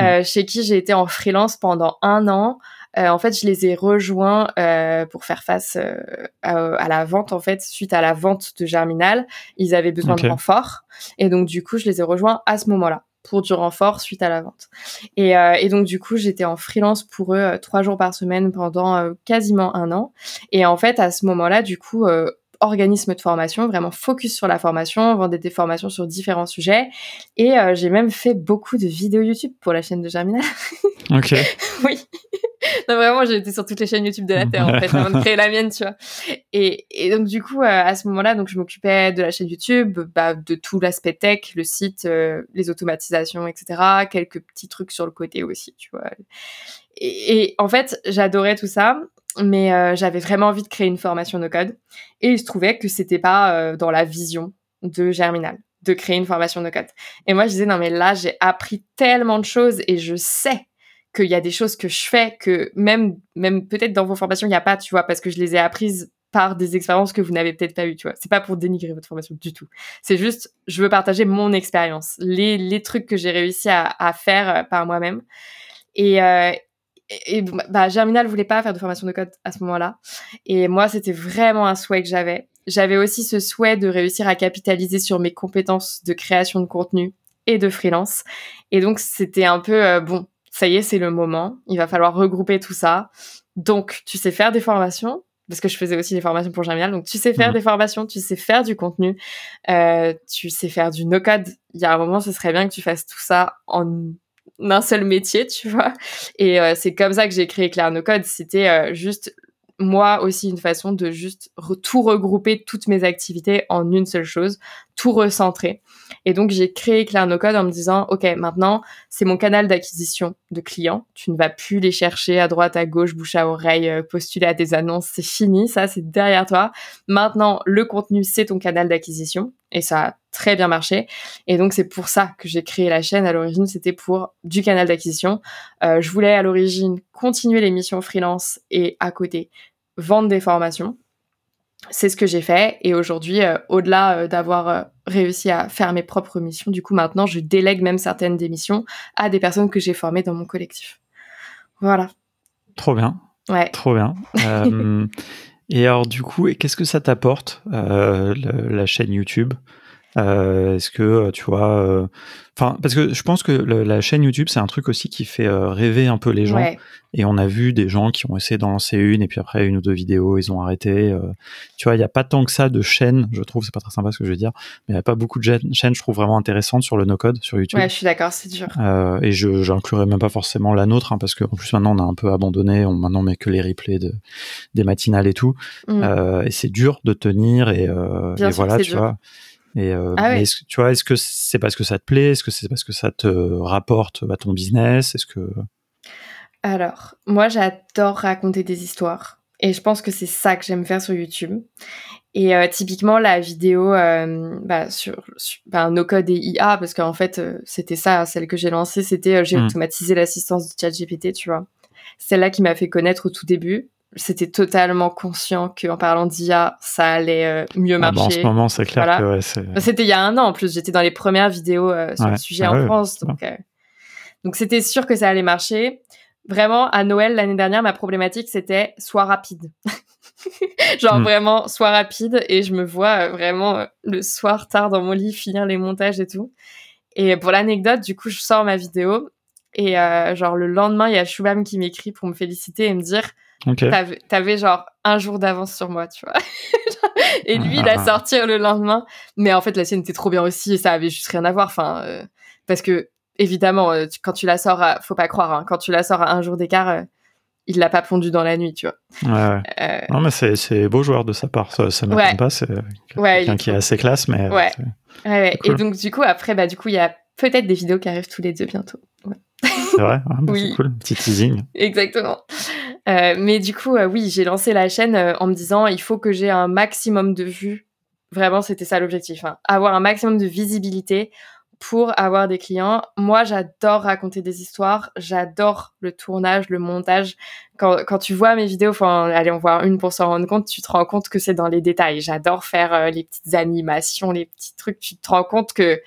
mmh. chez qui j'ai été en freelance pendant un an. Euh, en fait, je les ai rejoints euh, pour faire face euh, à, la vente. En fait, suite à la vente de Germinal, ils avaient besoin de renfort, et donc du coup, je les ai rejoints à ce moment-là pour du renfort suite à la vente. Et, et donc du coup, j'étais en freelance pour eux trois jours par semaine pendant quasiment un an. Et en fait, à ce moment-là, du coup, organisme de formation, vraiment focus sur la formation, vendait des formations sur différents sujets. Et j'ai même fait beaucoup de vidéos YouTube pour la chaîne de Germinal. Ok. oui. non, vraiment, j'ai été sur toutes les chaînes YouTube de la Terre, en fait, avant de créer la mienne, tu vois. Et, et donc, du coup, euh, à ce moment-là, donc, je m'occupais de la chaîne YouTube, bah, de tout l'aspect tech, le site, euh, les automatisations, etc. Quelques petits trucs sur le côté aussi, tu vois. Et, en fait, j'adorais tout ça, mais euh, j'avais vraiment envie de créer une formation no code. Et il se trouvait que c'était pas dans la vision de Germinal de créer une formation no code. Et moi, je disais, non, mais là, j'ai appris tellement de choses et je sais qu'il y a des choses que je fais que même, même peut-être dans vos formations, il n'y a pas, tu vois, parce que je les ai apprises par des expériences que vous n'avez peut-être pas eues, tu vois. C'est pas pour dénigrer votre formation du tout. C'est juste, je veux partager mon expérience, les, les trucs que j'ai réussi à, à, faire euh, par moi-même. Et, euh, et bah, Germinal voulait pas faire de formation de code à ce moment-là. Et moi, c'était vraiment un souhait que j'avais. J'avais aussi ce souhait de réussir à capitaliser sur mes compétences de création de contenu et de freelance. Et donc, c'était un peu, euh, bon, ça y est, c'est le moment, il va falloir regrouper tout ça. Donc, tu sais faire des formations, parce que je faisais aussi des formations pour Germinal, donc tu sais faire mhm. des formations, tu sais faire du contenu, euh, tu sais faire du no-code. Il y a un moment, ce serait bien que tu fasses tout ça en un seul métier, tu vois. Et euh, c'est comme ça que j'ai créé Claire No Code. C'était euh, juste moi aussi une façon de juste tout regrouper toutes mes activités en une seule chose, tout recentrer. Et donc j'ai créé Claire No Code en me disant OK, maintenant c'est mon canal d'acquisition de clients. Tu ne vas plus les chercher à droite, à gauche, bouche à oreille, euh, postuler à des annonces, c'est fini, ça c'est derrière toi. Maintenant le contenu c'est ton canal d'acquisition et ça a très bien marché. Et donc c'est pour ça que j'ai créé la chaîne. À l'origine c'était pour du canal d'acquisition. Euh, je voulais à l'origine continuer les missions freelance et à côté vendre des formations. C'est ce que j'ai fait et aujourd'hui, euh, au-delà euh, d'avoir réussi à faire mes propres missions, du coup maintenant je délègue même certaines des missions à des personnes que j'ai formées dans mon collectif. Voilà. Trop bien. Ouais. Trop bien. et alors du coup, qu'est-ce que ça t'apporte la chaîne YouTube? Euh, est-ce que euh, tu vois, euh, enfin parce que je pense que la chaîne YouTube c'est un truc aussi qui fait rêver un peu les gens. Et on a vu des gens qui ont essayé d'en lancer une et puis après une ou deux vidéos ils ont arrêté. tu vois, il n'y a pas tant que ça de chaînes, je trouve, c'est pas très sympa ce que je veux dire, mais il n'y a pas beaucoup de chaînes, je trouve vraiment intéressantes sur le no-code sur YouTube. Ouais, je suis d'accord, c'est dur. et je j'inclurais même pas forcément la nôtre hein, parce qu'en plus maintenant on a un peu abandonné, on maintenant met que les replays de des matinales et tout. Mmh. et c'est dur de tenir et, et voilà, tu vois. Et euh, ah tu vois, est-ce que c'est parce que ça te plaît? Est-ce que c'est parce que ça te rapporte à ton business? Est-ce que Alors, moi, j'adore raconter des histoires. Et je pense que c'est ça que j'aime faire sur YouTube. Et euh, typiquement, la vidéo euh, bah, sur, bah, No Code et IA, parce qu'en fait, c'était ça, celle que j'ai lancée, c'était j'ai mmh. automatisé l'assistance du chat GPT, tu vois. Celle-là qui m'a fait connaître au tout début c'était totalement conscient qu'en parlant d'IA, ça allait euh, mieux marcher. Ah bah, en ce moment, c'est clair que ouais, C'était il y a un an en plus. J'étais dans les premières vidéos euh, sur le sujet ah en France, donc euh, Donc c'était sûr que ça allait marcher. Vraiment, à Noël l'année dernière, ma problématique c'était soit rapide. Genre hmm. vraiment, soit rapide. Et je me vois euh, vraiment le soir tard dans mon lit finir les montages et tout. Et pour l'anecdote, du coup, je sors ma vidéo. Et euh, genre le lendemain, il y a Shubham qui m'écrit pour me féliciter et me dire T'avais genre un jour d'avance sur moi, tu vois. et lui, il a ah. sorti le lendemain. Mais en fait, la sienne était trop bien aussi et ça avait juste rien à voir. Enfin, parce que évidemment, euh, quand tu la sors, à, faut pas croire, hein, quand tu la sors à un jour d'écart, euh, il l'a pas pondu dans la nuit, tu vois. Ouais, euh, Non, mais c'est beau joueur de sa part, ça, ça m'étonne pas, c'est quelqu'un qui est assez classe, mais. Ouais. ouais. Et donc, du coup, après, bah, du coup, il y a peut-être des vidéos qui arrivent tous les deux bientôt. C'est vrai, ah, bah, oui. c'est cool, petit teasing. Exactement. Mais du coup, oui, j'ai lancé la chaîne en me disant, il faut que j'ai un maximum de vues. Vraiment, c'était ça l'objectif. Hein. Avoir un maximum de visibilité pour avoir des clients. Moi, j'adore raconter des histoires, j'adore le tournage, le montage. Quand, quand tu vois mes vidéos, enfin, allez, on voit une pour s'en rendre compte, tu te rends compte que c'est dans les détails. J'adore faire euh, les petites animations, les petits trucs. Tu te rends compte que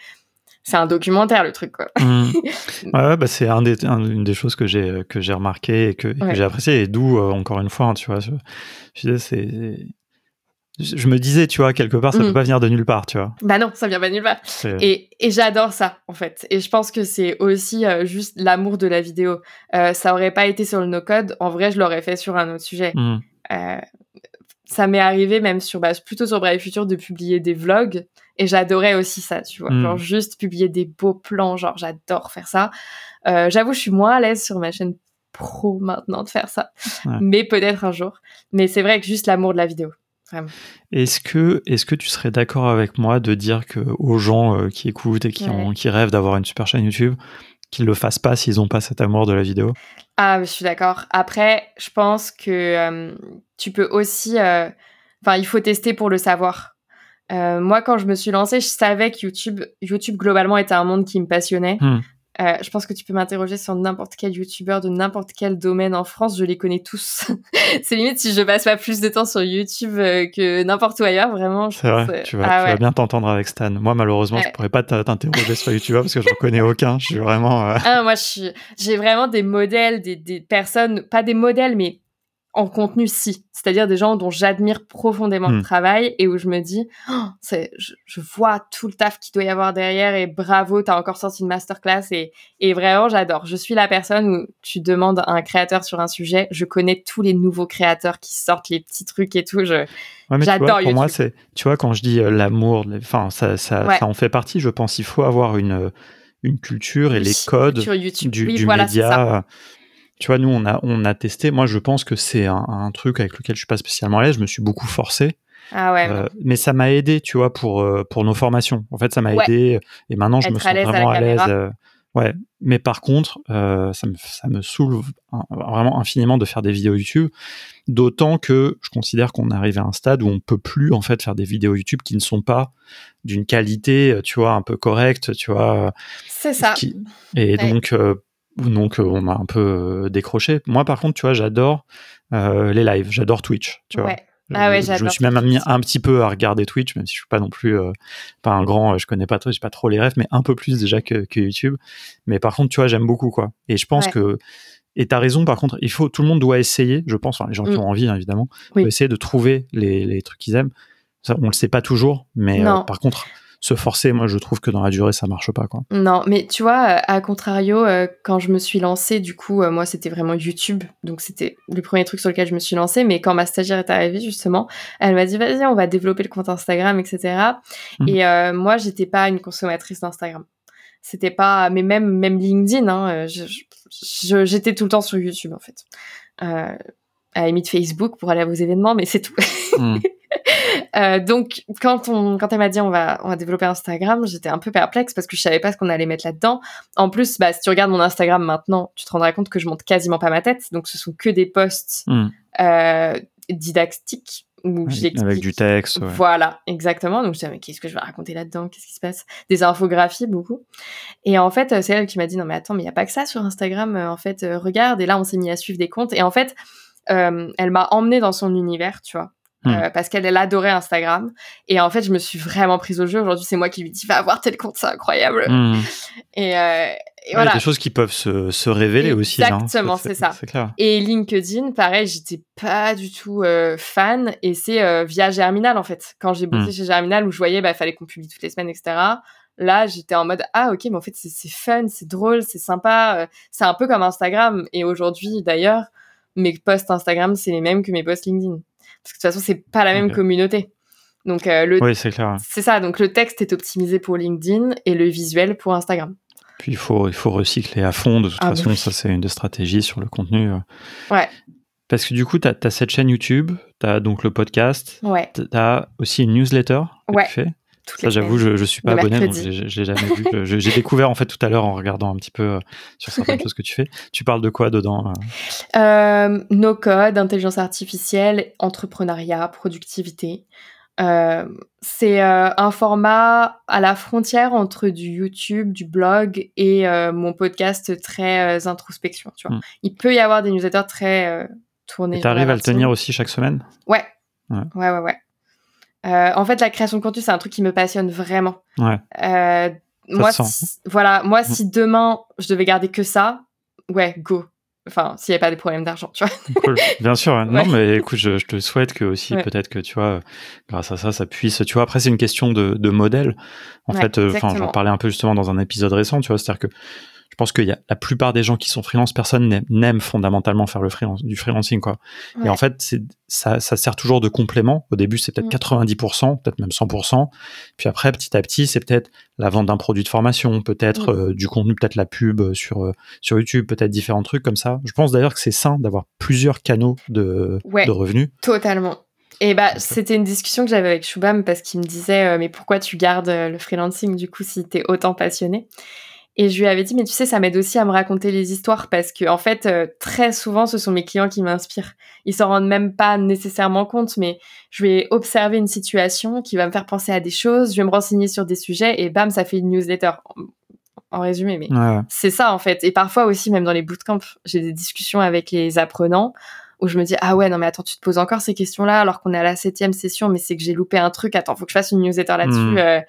c'est un documentaire le truc quoi. Mmh. Ouais, bah c'est un des, une des choses que j'ai que j'ai remarqué et que, j'ai apprécié et d'où euh, encore une fois hein, tu vois je, je c'est je me disais, tu vois, quelque part, ça peut mm. pas venir de nulle part, tu vois. Bah non, ça vient pas de nulle part. Et, et j'adore ça, en fait. Et je pense que c'est aussi euh, juste l'amour de la vidéo. Euh, ça aurait pas été sur le no-code. En vrai, je l'aurais fait sur un autre sujet. Mm. Euh, ça m'est arrivé même sur, bah, plutôt sur Brave Future de publier des vlogs. Et j'adorais aussi ça, tu vois. Mm. Genre juste publier des beaux plans, genre j'adore faire ça. J'avoue, je suis moins à l'aise sur ma chaîne pro maintenant de faire ça. Mais peut-être un jour. Mais c'est vrai que juste l'amour de la vidéo. Est-ce que, est que tu serais d'accord avec moi de dire que aux gens euh, qui écoutent et qui, ont, qui rêvent d'avoir une super chaîne YouTube, qu'ils le fassent pas s'ils n'ont pas cet amour de la vidéo? Ah, je suis d'accord. Après, je pense que euh, tu peux aussi. Euh, enfin, il faut tester pour le savoir. moi, quand je me suis lancée, je savais que YouTube, YouTube globalement était un monde qui me passionnait. Hmm. Euh, je pense que tu peux m'interroger sur n'importe quel youtubeur de n'importe quel domaine en France, je les connais tous. c'est limite si je passe pas plus de temps sur YouTube euh, que n'importe où ailleurs, vraiment. C'est vrai, tu, vas, ah tu vas, bien t'entendre avec Stan. Moi, malheureusement, je pourrais pas t'interroger sur YouTube parce que je ne connais aucun. Je suis vraiment. Euh, ah, moi, j'ai vraiment des modèles, des, des personnes, pas des modèles, mais en contenu, si. C'est-à-dire des gens dont j'admire profondément le hmm. travail et où je me dis, oh, c'est, je, vois tout le taf qu'il doit y avoir derrière et bravo, t'as encore sorti une masterclass et, et vraiment, j'adore. Je suis la personne où tu demandes à un créateur sur un sujet, je connais tous les nouveaux créateurs qui sortent les petits trucs et tout. Je, j'adore. Pour moi, c'est, tu vois, quand je dis euh, l'amour, enfin, ça, ça, ça en fait partie, je pense. Il faut avoir une, une culture et les codes du, du média tu vois, nous, on a, on a testé. Moi, je pense que c'est un, truc avec lequel je suis pas spécialement à l'aise. Je me suis beaucoup forcé. Ah ouais. Euh, mais ça m'a aidé, tu vois, pour, euh, pour nos formations. En fait, ça m'a aidé. Et maintenant, je me sens vraiment à l'aise. Euh, ouais. Mais par contre, ça, me, ça me saoule vraiment infiniment de faire des vidéos YouTube. D'autant que je considère qu'on est arrivé à un stade où on peut plus, en fait, faire des vidéos YouTube qui ne sont pas d'une qualité, tu vois, un peu correcte, tu vois. C'est ça. Et donc, donc euh, on m'a un peu euh, décroché. Moi par contre, tu vois, j'adore euh, les lives, j'adore Twitch, tu vois. Ah ouais, je me suis même mis un petit peu à regarder Twitch, même si je suis pas non plus pas un grand, je connais pas j'ai pas trop les rêves, mais un peu plus déjà que, YouTube. Mais par contre, tu vois, j'aime beaucoup quoi. Et je pense que et t'as raison, par contre, il faut, tout le monde doit essayer, je pense, enfin, les gens qui mm. ont envie, hein, évidemment, essayer de trouver les, les trucs qu'ils aiment. Ça, on le sait pas toujours, mais par contre, se forcer, moi je trouve que dans la durée ça marche pas quoi. Non, mais tu vois, à contrario, euh, quand je me suis lancée, du coup, euh, moi c'était vraiment YouTube, donc c'était le premier truc sur lequel je me suis lancée. Mais quand ma stagiaire est arrivée justement, elle m'a dit vas-y, on va développer le compte Instagram, etc. Mhm. Et euh, moi j'étais pas une consommatrice d'Instagram. C'était pas, mais même même LinkedIn, hein, j'étais tout le temps sur YouTube en fait. à la limite Facebook pour aller à vos événements, mais c'est tout. Mhm. Euh, donc, quand, on, quand elle m'a dit on va, on va développer Instagram, j'étais un peu perplexe parce que je savais pas ce qu'on allait mettre là-dedans. En plus, bah, si tu regardes mon Instagram maintenant, tu te rendras compte que je monte quasiment pas ma tête. Donc, ce sont que des posts hmm. euh, didactiques où Avec du texte. Voilà, exactement. Donc, je disais, mais qu'est-ce que je vais raconter là-dedans? Qu'est-ce qui se passe? Des infographies, beaucoup. Et en fait, c'est elle qui m'a dit, non, mais attends, mais il n'y a pas que ça sur Instagram. En fait, euh, regarde. Et là, on s'est mis à suivre des comptes. Et en fait, elle m'a emmenée dans son univers, tu vois. Hmm. Euh, parce qu'elle elle adorait Instagram et en fait je me suis vraiment prise au jeu aujourd'hui c'est moi qui lui dis va avoir tel compte c'est incroyable hmm. et, euh, Et voilà. Il y a des choses qui peuvent se, se révéler aussi. Hein. Exactement, c'est ça. Clair. Et LinkedIn, pareil, j'étais pas du tout euh, fan. Et c'est euh, via Germinal, en fait. Quand j'ai bossé hmm. chez Germinal, où je voyais, bah, fallait qu'on publie toutes les semaines, etc. Là, j'étais en mode, ah, ok, mais en fait, c'est fun, c'est drôle, c'est sympa. C'est un peu comme Instagram. Et aujourd'hui, d'ailleurs, mes posts Instagram, c'est les mêmes que mes posts LinkedIn. Parce que de toute façon, c'est pas la même communauté. Donc, le... Oui, c'est clair. C'est ça. Donc, le texte est optimisé pour LinkedIn et le visuel pour Instagram. Puis il faut, il faut recycler à fond. De toute ah, façon, ça, c'est une des stratégies sur le contenu. Euh. Ouais. Parce que du coup, tu as, cette chaîne YouTube, tu as donc le podcast, ouais. tu as aussi une newsletter que ouais. tu fais. Ça, j'avoue, je ne suis pas abonné, donc je l'ai jamais vu. J'ai découvert en fait tout à l'heure en regardant un petit peu euh, sur certaines choses que tu fais. Tu parles de quoi dedans euh? euh, No code, intelligence artificielle, entrepreneuriat, productivité. Euh, c'est un format à la frontière entre du YouTube, du blog et mon podcast très introspection. Tu vois. Hmm. Il peut y avoir des newsletters très tournés. Tu arrives à le tenir aussi chaque semaine? Ouais. Ouais, ouais, ouais. ouais. En fait, la création de contenu, c'est un truc qui me passionne vraiment. Ouais. moi, voilà, moi, hmm. si demain je devais garder que ça, ouais, go. Enfin, s'il n'y avait pas des problèmes d'argent, tu vois. Bien sûr. Non, mais écoute, je, te souhaite que aussi, peut-être que, tu vois, grâce à ça, ça puisse, tu vois, après, c'est une question de, de modèle. En fait, euh, enfin, j'en parlais un peu justement dans un épisode récent, tu vois, c'est-à-dire que je pense qu'il y a la plupart des gens qui sont freelance, personne n'aime fondamentalement faire le freelance, du freelancing, quoi. Et en fait, ça, ça sert toujours de complément. Au début, c'est peut-être 90%, mm. peut-être même 100%. Puis après, petit à petit, c'est peut-être la vente d'un produit de formation, peut-être mm. euh, du contenu, peut-être la pub sur, euh, sur YouTube, peut-être différents trucs comme ça. Je pense d'ailleurs que c'est sain d'avoir plusieurs canaux de, de revenus. Totalement. Et bah, c'était une discussion que j'avais avec Shubham parce qu'il me disait, euh, mais pourquoi tu gardes le freelancing du coup si t'es autant passionné? Et je lui avais dit, mais tu sais, ça m'aide aussi à me raconter les histoires parce que, en fait, euh, très souvent, ce sont mes clients qui m'inspirent. Ils s'en rendent même pas nécessairement compte, mais je vais observer une situation qui va me faire penser à des choses, je vais me renseigner sur des sujets et bam, ça fait une newsletter. En résumé, mais c'est ça, en fait. Et parfois aussi, même dans les bootcamps, j'ai des discussions avec les apprenants où je me dis ah ouais non mais attends tu te poses encore ces questions là alors qu'on est à la septième session mais c'est que j'ai loupé un truc attends faut que je fasse une newsletter là-dessus hmm. euh,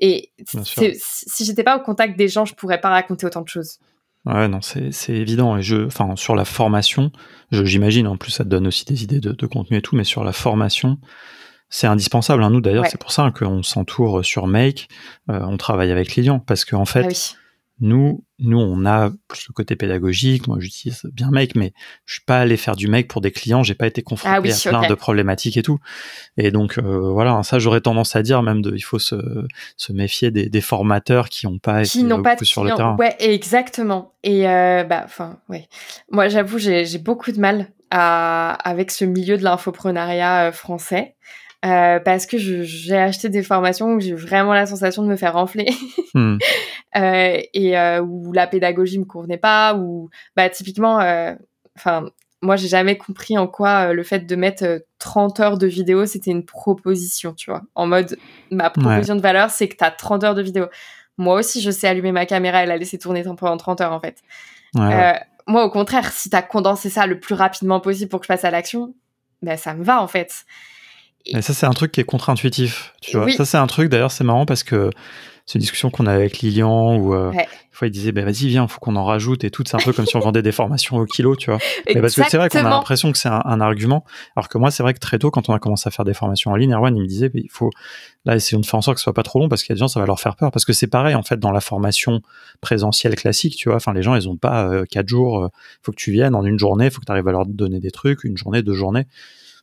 et si j'étais pas au contact des gens, je pourrais pas raconter autant de choses. Ouais, non, c'est évident. Et je, enfin, sur la formation, j'imagine, en plus, ça te donne aussi des idées de, contenu et tout, mais sur la formation, c'est indispensable. Hein. Nous, d'ailleurs, c'est pour ça qu'on s'entoure sur Make, euh, on travaille avec Lilian, parce qu'en fait, ah nous, nous, on a plus le côté pédagogique. Moi, j'utilise bien Make, mais je suis pas allé faire du Make pour des clients. J'ai pas été confronté ah à plein de problématiques et tout. Et donc, euh, voilà, ça, j'aurais tendance à dire même de, il faut se, se méfier des, des, formateurs qui n'ont pas qui n'ont pas sur le terrain. Ouais, exactement. Et euh, bah, enfin, ouais. Moi, j'avoue, j'ai beaucoup de mal à, avec ce milieu de l'infoprenariat euh, français. Euh, parce que j'ai acheté des formations où j'ai vraiment la sensation de me faire renfler hmm. euh, et euh, où la pédagogie me convenait pas ou bah typiquement euh, enfin moi j'ai jamais compris en quoi le fait de mettre 30 heures de vidéo c'était une proposition tu vois. En mode ma proposition de valeur c'est que tu as 30 heures de vidéo. Moi aussi je sais allumer ma caméra et la laisser tourner pendant 30 heures en fait. Moi au contraire si tu as condensé ça le plus rapidement possible pour que je passe à l'action ben ça me va en fait et ça, c'est un truc qui est contre-intuitif. Tu vois, ça, c'est un truc. D'ailleurs, c'est marrant parce que c'est une discussion qu'on a avec Lilian où euh, une fois il disait bah, vas-y viens faut qu'on en rajoute et tout. C'est un peu comme si on vendait des formations au kilo tu vois. Mais parce que c'est vrai qu'on a l'impression que c'est un, argument. Alors que moi c'est vrai que très tôt quand on a commencé à faire des formations en ligne Erwan il me disait bah, il faut là essayons de faire en sorte que ce soit pas trop long parce qu'il y a des gens ça va leur faire peur. Parce que c'est pareil en fait dans la formation présentielle classique tu vois. Enfin les gens ils ont pas euh, quatre jours il euh, faut que tu viennes en une journée faut que tu arrives à leur donner des trucs une journée deux journées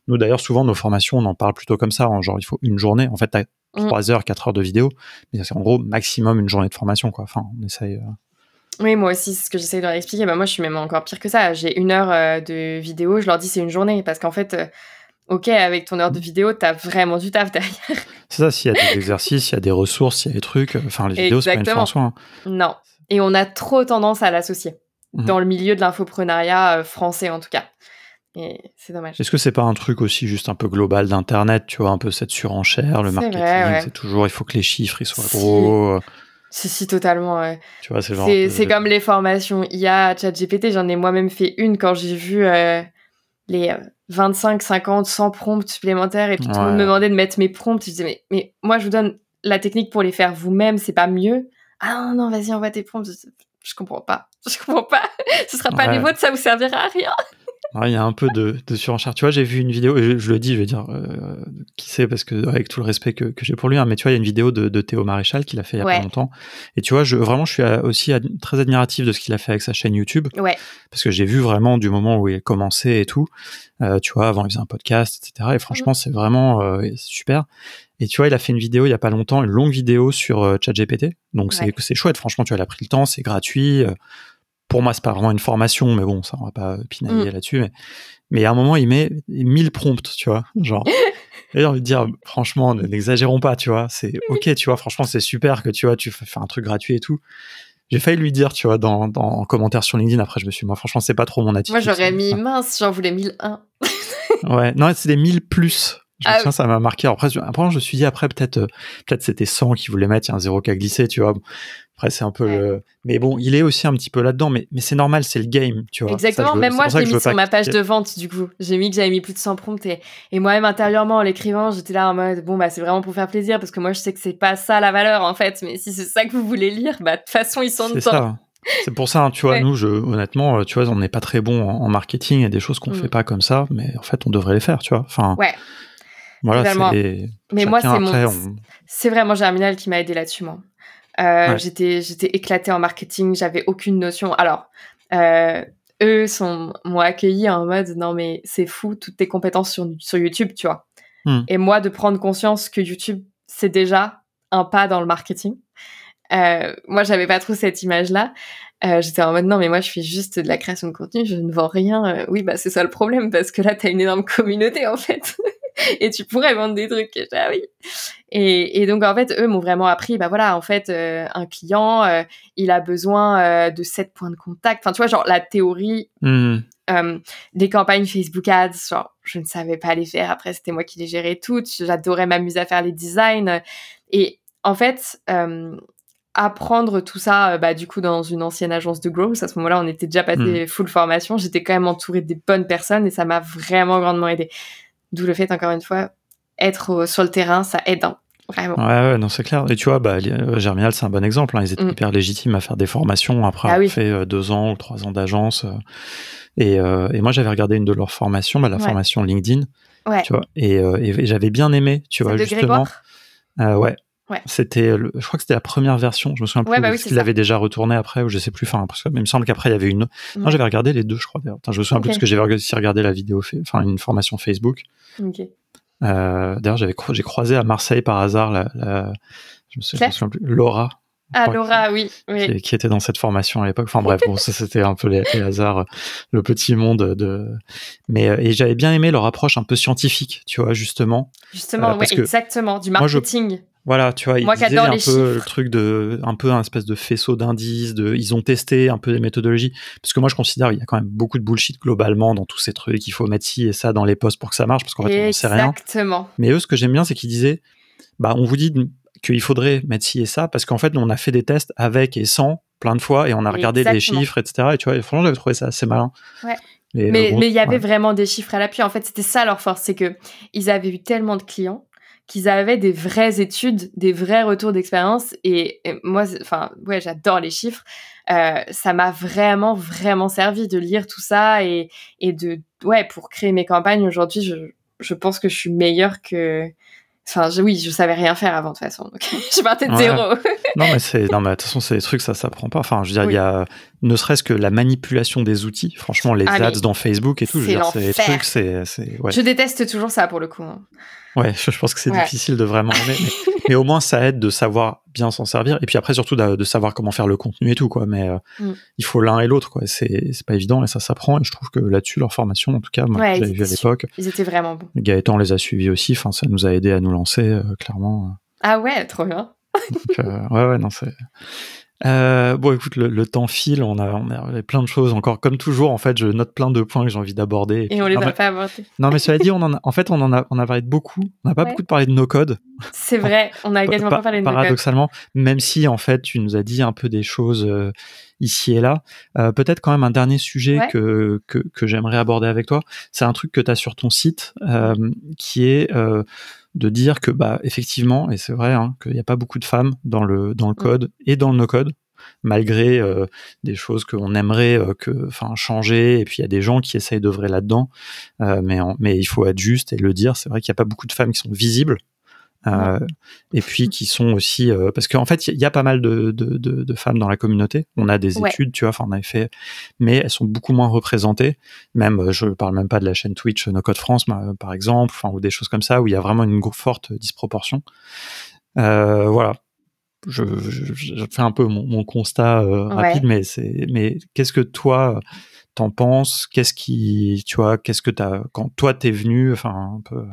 nous, d'ailleurs, souvent, nos formations, on en parle plutôt comme ça, genre, il faut une journée. En fait, tu as 3 heures, 4 heures de vidéo, mais c'est en gros maximum une journée de formation, quoi. Enfin, on essaye. Euh. Oui, moi aussi, c'est ce que j'essaie de leur expliquer. Bah, moi, je suis même encore pire que ça. J'ai une heure euh, de vidéo, je leur dis c'est une journée, parce qu'en fait, euh, ok, avec ton heure de vidéo, tu as vraiment du taf derrière. C'est ça, s'il y a des exercices, il y a des ressources, il y a des trucs, enfin, les vidéos, c'est pas une fin en soi. Hein. Non. Et on a trop tendance à l'associer, mmh. dans le milieu de l'infoprenariat français en tout cas c'est dommage. Est-ce que c'est pas un truc aussi juste un peu global d'internet, tu vois, un peu cette surenchère, le marketing, c'est toujours il faut que les chiffres ils soient gros. Si, si, totalement, ouais. Tu vois, c'est genre. C'est comme les formations IA, ChatGPT, j'en ai moi-même fait une quand j'ai vu euh, les 25, 50, 100 prompts supplémentaires et puis tout le monde me demandait de mettre mes prompts. Je disais, mais, mais moi, je vous donne la technique pour les faire vous-même, c'est pas mieux? Ah non, non, vas-y, envoie tes prompts je comprends pas. Je comprends pas. Ce sera pas les vôtres, ça vous servira à rien. Il y a un peu de, de surenchère. Tu vois, j'ai vu une vidéo, et je, le dis, je vais dire euh, qui c'est, parce que avec tout le respect que, que j'ai pour lui, hein, mais tu vois, il y a une vidéo de, de Théo Maréchal qu'il a fait il y a pas longtemps. Et tu vois, je, vraiment, je suis aussi très admiratif de ce qu'il a fait avec sa chaîne YouTube. Ouais. Parce que j'ai vu vraiment du moment où il a commencé et tout. Euh, tu vois, avant, il faisait un podcast, etc. Et franchement, c'est vraiment euh, super. Et tu vois, il a fait une vidéo il y a pas longtemps, une longue vidéo sur euh, ChatGPT. Donc c'est c'est chouette, franchement, tu vois, il a pris le temps, c'est gratuit. Pour moi, c'est pas vraiment une formation, mais bon, ça, on va pas pinailler mm. là-dessus. Mais, mais à un moment, il met 1000 prompts, tu vois, genre. J'ai envie de dire, franchement, n'exagérons pas, tu vois. C'est ok, tu vois. Franchement, c'est super que tu vois, tu fais un truc gratuit et tout. J'ai failli lui dire, tu vois, dans, dans en commentaire sur LinkedIn. Après, je me suis, moi, franchement, c'est pas trop mon attitude. Moi, j'aurais mis mince, j'en voulais 1001. ouais, non, c'est des 1000 plus. Je ah, ça m'a marqué. Après, après, je me suis dit, après, peut-être, euh, peut-être c'était 100 qui voulait mettre, il y a un zéro qui a glissé, tu vois. Après, c'est un peu le. Mais bon, il est aussi un petit peu là-dedans, mais, mais c'est normal, c'est le game, tu vois. Exactement, même moi, je l'ai mis sur ma page de vente, du coup. J'ai mis que j'avais mis plus de 100 prompts et, et moi-même, intérieurement, en l'écrivant, j'étais là en mode, bon, bah, c'est vraiment pour faire plaisir parce que moi, je sais que c'est pas ça la valeur, en fait. Mais si c'est ça que vous voulez lire, bah, de toute façon, ils sont dedans. C'est pour ça, hein, tu vois, nous, je, honnêtement, tu vois, on n'est pas très bon en, marketing et des choses qu'on mm. fait pas comme ça, mais en fait, on devrait les faire, tu vois. Enfin, ouais. Voilà. Mais moi, c'est mon. C'est vraiment Germinal qui m'a aidé là-dessus, moi. Euh, J'étais, j'étais éclatée en marketing, j'avais aucune notion. Alors, euh, eux sont m'ont accueilli en mode non mais c'est fou toutes tes compétences sur sur YouTube, tu vois. Hmm. Et moi de prendre conscience que YouTube c'est déjà un pas dans le marketing. Euh, moi j'avais pas trop cette image là. Euh, j'étais en mode non mais moi je fais juste de la création de contenu, je ne vends rien. Euh, oui bah c'est ça le problème parce que là t'as une énorme communauté en fait. et tu pourrais vendre des trucs. Ah oui. Et, et, donc en fait, eux m'ont vraiment appris, bah voilà, en fait, euh, un client, euh, il a besoin euh, de sept points de contact. Enfin, tu vois, genre la théorie mmh. des campagnes Facebook Ads, genre je ne savais pas les faire. Après, c'était moi qui les gérais toutes. J'adorais m'amuser à faire les designs. Et en fait, apprendre tout ça, bah, du coup, dans une ancienne agence de growth. À ce moment-là, on était déjà passé mmh. full formation. J'étais quand même entourée des bonnes personnes et ça m'a vraiment grandement aidé. D'où le fait, encore une fois, être sur le terrain, ça aide. Hein, vraiment. Ouais, ouais, non, c'est clair. Et tu vois, bah, euh, Germinal, c'est un bon exemple. Hein. Ils étaient mm. hyper légitimes à faire des formations après ah avoir fait euh, deux ans ou trois ans d'agence. Euh. Et, et, moi, j'avais regardé une de leurs formations, bah, la formation LinkedIn. Ouais. Tu vois, et, et j'avais bien aimé, tu vois, justement. ouais, Ouais. C'était, je crois que c'était la première version. Je me souviens plus bah oui, déjà retourné après ou je sais plus. Enfin, parce que il me semble qu'après il y avait une. Non, j'avais regardé les deux, je crois. D'ailleurs. je me souviens plus parce que j'avais aussi regardé la vidéo, enfin une formation Facebook. Ok. Euh, d'ailleurs, j'avais j'ai croisé à Marseille par hasard la, la je me souviens, plus, Laura. Ah, Laura, oui, oui. Qui, était dans cette formation à l'époque. Enfin bref, bon, ça c'était un peu les, hasards, le petit monde de. Mais euh, et j'avais bien aimé leur approche un peu scientifique, tu vois, justement. Justement, euh, oui, exactement, du marketing. Voilà, tu vois, ils disaient un peu le truc de, un peu un espèce de faisceau d'indices, de, ils ont testé un peu les méthodologies, parce que moi je considère qu'il y a quand même beaucoup de bullshit globalement dans tous ces trucs, il faut mettre ci et ça dans les postes pour que ça marche, parce qu'en fait on ne sait rien. Exactement. Mais eux, ce que j'aime bien, c'est qu'ils disaient, bah on vous dit qu'il faudrait mettre ci et ça, parce qu'en fait on a fait des tests avec et sans plein de fois, et on a regardé les chiffres, etc. Et tu vois, franchement j'avais trouvé ça assez malin. Ouais. mais il y avait vraiment des chiffres à l'appui. En fait, c'était ça leur force, c'est que ils avaient eu tellement de clients qu'ils avaient des vraies études, des vrais retours d'expérience. Et, moi, enfin, ouais, j'adore les chiffres. Euh, ça m'a vraiment, vraiment servi de lire tout ça et, et de, ouais, pour créer mes campagnes aujourd'hui, je, je pense que je suis meilleure que, Enfin, oui, je savais rien faire avant de toute façon. Donc je partais de zéro. Non, mais c'est, non, mais de toute façon, c'est des trucs, ça s'apprend pas. Enfin, je veux dire, il y a, ne serait-ce que la manipulation des outils. Franchement, les ah, ads dans Facebook et tout, je veux dire, c'est des trucs, c'est, ouais. Je déteste toujours ça pour le coup. Ouais, je, pense que c'est difficile de vraiment aimer, mais, au moins ça aide de savoir bien s'en servir et puis après surtout de, savoir comment faire le contenu et tout quoi. Mais euh, mm. il faut l'un et l'autre quoi. C'est c'est pas évident et ça s'apprend et je trouve que là-dessus leur formation en tout cas moi j'avais vu à l'époque. Ils étaient vraiment bons. Gaëtan les a suivis aussi. Enfin ça nous a aidé à nous lancer euh, clairement. Ah ouais, trop bien. Euh, ouais ouais non c'est euh, bon, écoute, le, temps file, on a, on a plein de choses encore. Comme toujours, en fait, je note plein de points que j'ai envie d'aborder. Et, on les a pas abordés. Non, mais cela dit, on en a, en fait, on en a, on a parlé de beaucoup. On n'a pas beaucoup parlé de nos codes. C'est vrai, on a quasiment pas parlé de nos codes. Paradoxalement, même si, en fait, tu nous as dit un peu des choses euh, ici et là. Euh, peut-être quand même un dernier sujet que, que, que j'aimerais aborder avec toi. C'est un truc que tu as sur ton site qui est de dire que bah effectivement et c'est vrai hein, qu'il n'y a pas beaucoup de femmes dans le dans le mm. code et dans le no code malgré des choses qu'on aimerait que, enfin, changer. Et puis il y a des gens qui essayent d'œuvrer là-dedans, mais mais il faut être juste et le dire. C'est vrai qu'il n'y a pas beaucoup de femmes qui sont visibles euh, et puis qui sont aussi euh, parce qu'en fait il y, a pas mal de, de, de, de, femmes dans la communauté. On a des études, tu vois, enfin on fait, mais elles sont beaucoup moins représentées. Même euh, je parle même pas de la chaîne Twitch No Code France par exemple, enfin ou des choses comme ça où il y a vraiment une forte disproportion. Euh, voilà. Je, je, je, fais un peu mon, mon constat rapide, mais c'est mais qu'est-ce que toi t'en penses? Qu'est-ce qui, tu vois, qu'est-ce que t'as quand toi t'es venu, enfin un peu.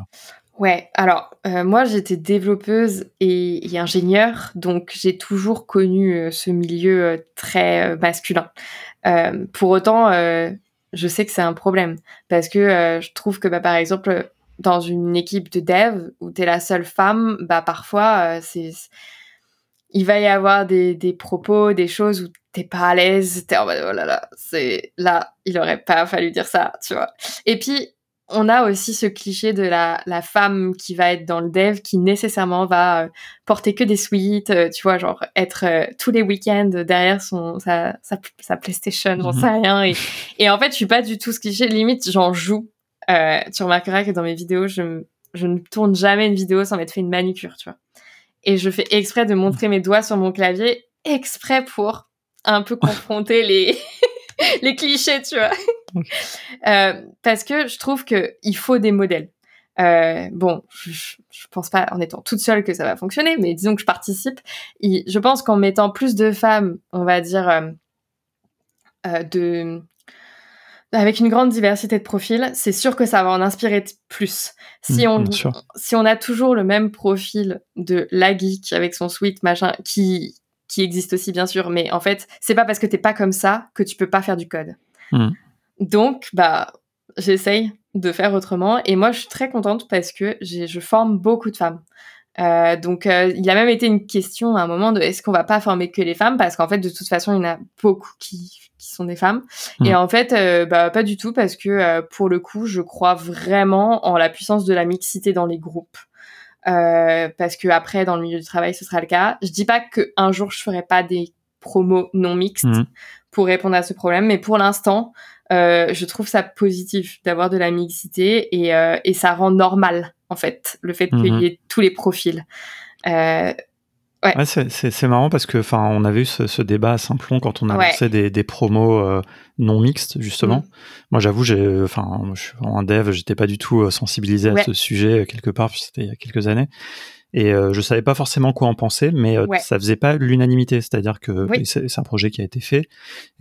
Ouais, alors euh, moi j'étais développeuse et, et ingénieure, donc j'ai toujours connu euh, ce milieu euh, très masculin. pour autant, je sais que c'est un problème parce que je trouve que bah, par exemple dans une équipe de dev où tu es la seule femme, bah parfois c'est il va y avoir des, des propos, des choses où t'es pas à l'aise, t'es en mode oh là là, c'est là, il aurait pas fallu dire ça, tu vois. Et puis on a aussi ce cliché de la, la, femme qui va être dans le dev, qui nécessairement va euh, porter que des suites, euh, tu vois, genre être euh, tous les week-ends derrière son sa, sa, PlayStation, j'en mhm. sais rien. Et, et, en fait, je suis pas du tout ce cliché. Limite, j'en joue. tu remarqueras que dans mes vidéos, je, je ne tourne jamais une vidéo sans m'être fait une manicure, tu vois. Et je fais exprès de montrer mes doigts sur mon clavier, exprès pour un peu confronter les les clichés, tu vois. Euh, parce que je trouve que il faut des modèles. Euh, bon, je, je, pense pas en étant toute seule que ça va fonctionner, mais disons que je participe. je pense qu'en mettant plus de femmes, on va dire euh, de avec une grande diversité de profils, c'est sûr que ça va en inspirer plus. Si mmh, on si on a toujours le même profil de la geek avec son sweat machin qui qui existe aussi bien sûr, mais en fait, c'est pas parce que t'es pas comme ça que tu peux pas faire du code. Hmm. Donc, bah, j'essaye de faire autrement. Et moi, je suis très contente parce que je forme beaucoup de femmes. Euh, donc, euh, il a même été une question à un moment de est-ce qu'on va pas former que les femmes? Parce qu'en fait, de toute façon, il y en a beaucoup qui, qui sont des femmes. Et hmm. en fait, euh, bah, pas du tout parce que pour le coup, je crois vraiment en la puissance de la mixité dans les groupes. Euh, parce que après dans le milieu du travail ce sera le cas. Je dis pas que un jour je ferai pas des promos non mixtes mhm. pour répondre à ce problème, mais pour l'instant euh, je trouve ça positif d'avoir de la mixité et, euh, et ça rend normal en fait le fait qu'il y mhm. ait tous les profils. Euh, Ouais. c'est marrant parce que enfin on avait eu ce, débat à Simplon quand on a lancé des, des promos euh, non mixtes justement. Mm. Moi j'avoue j'ai enfin je suis un dev, j'étais pas du tout euh, sensibilisé à ce sujet euh, quelque part, c'était il y a quelques années et euh, je savais pas forcément quoi en penser, mais euh, ça faisait pas l'unanimité, c'est-à-dire que c'est un projet qui a été fait.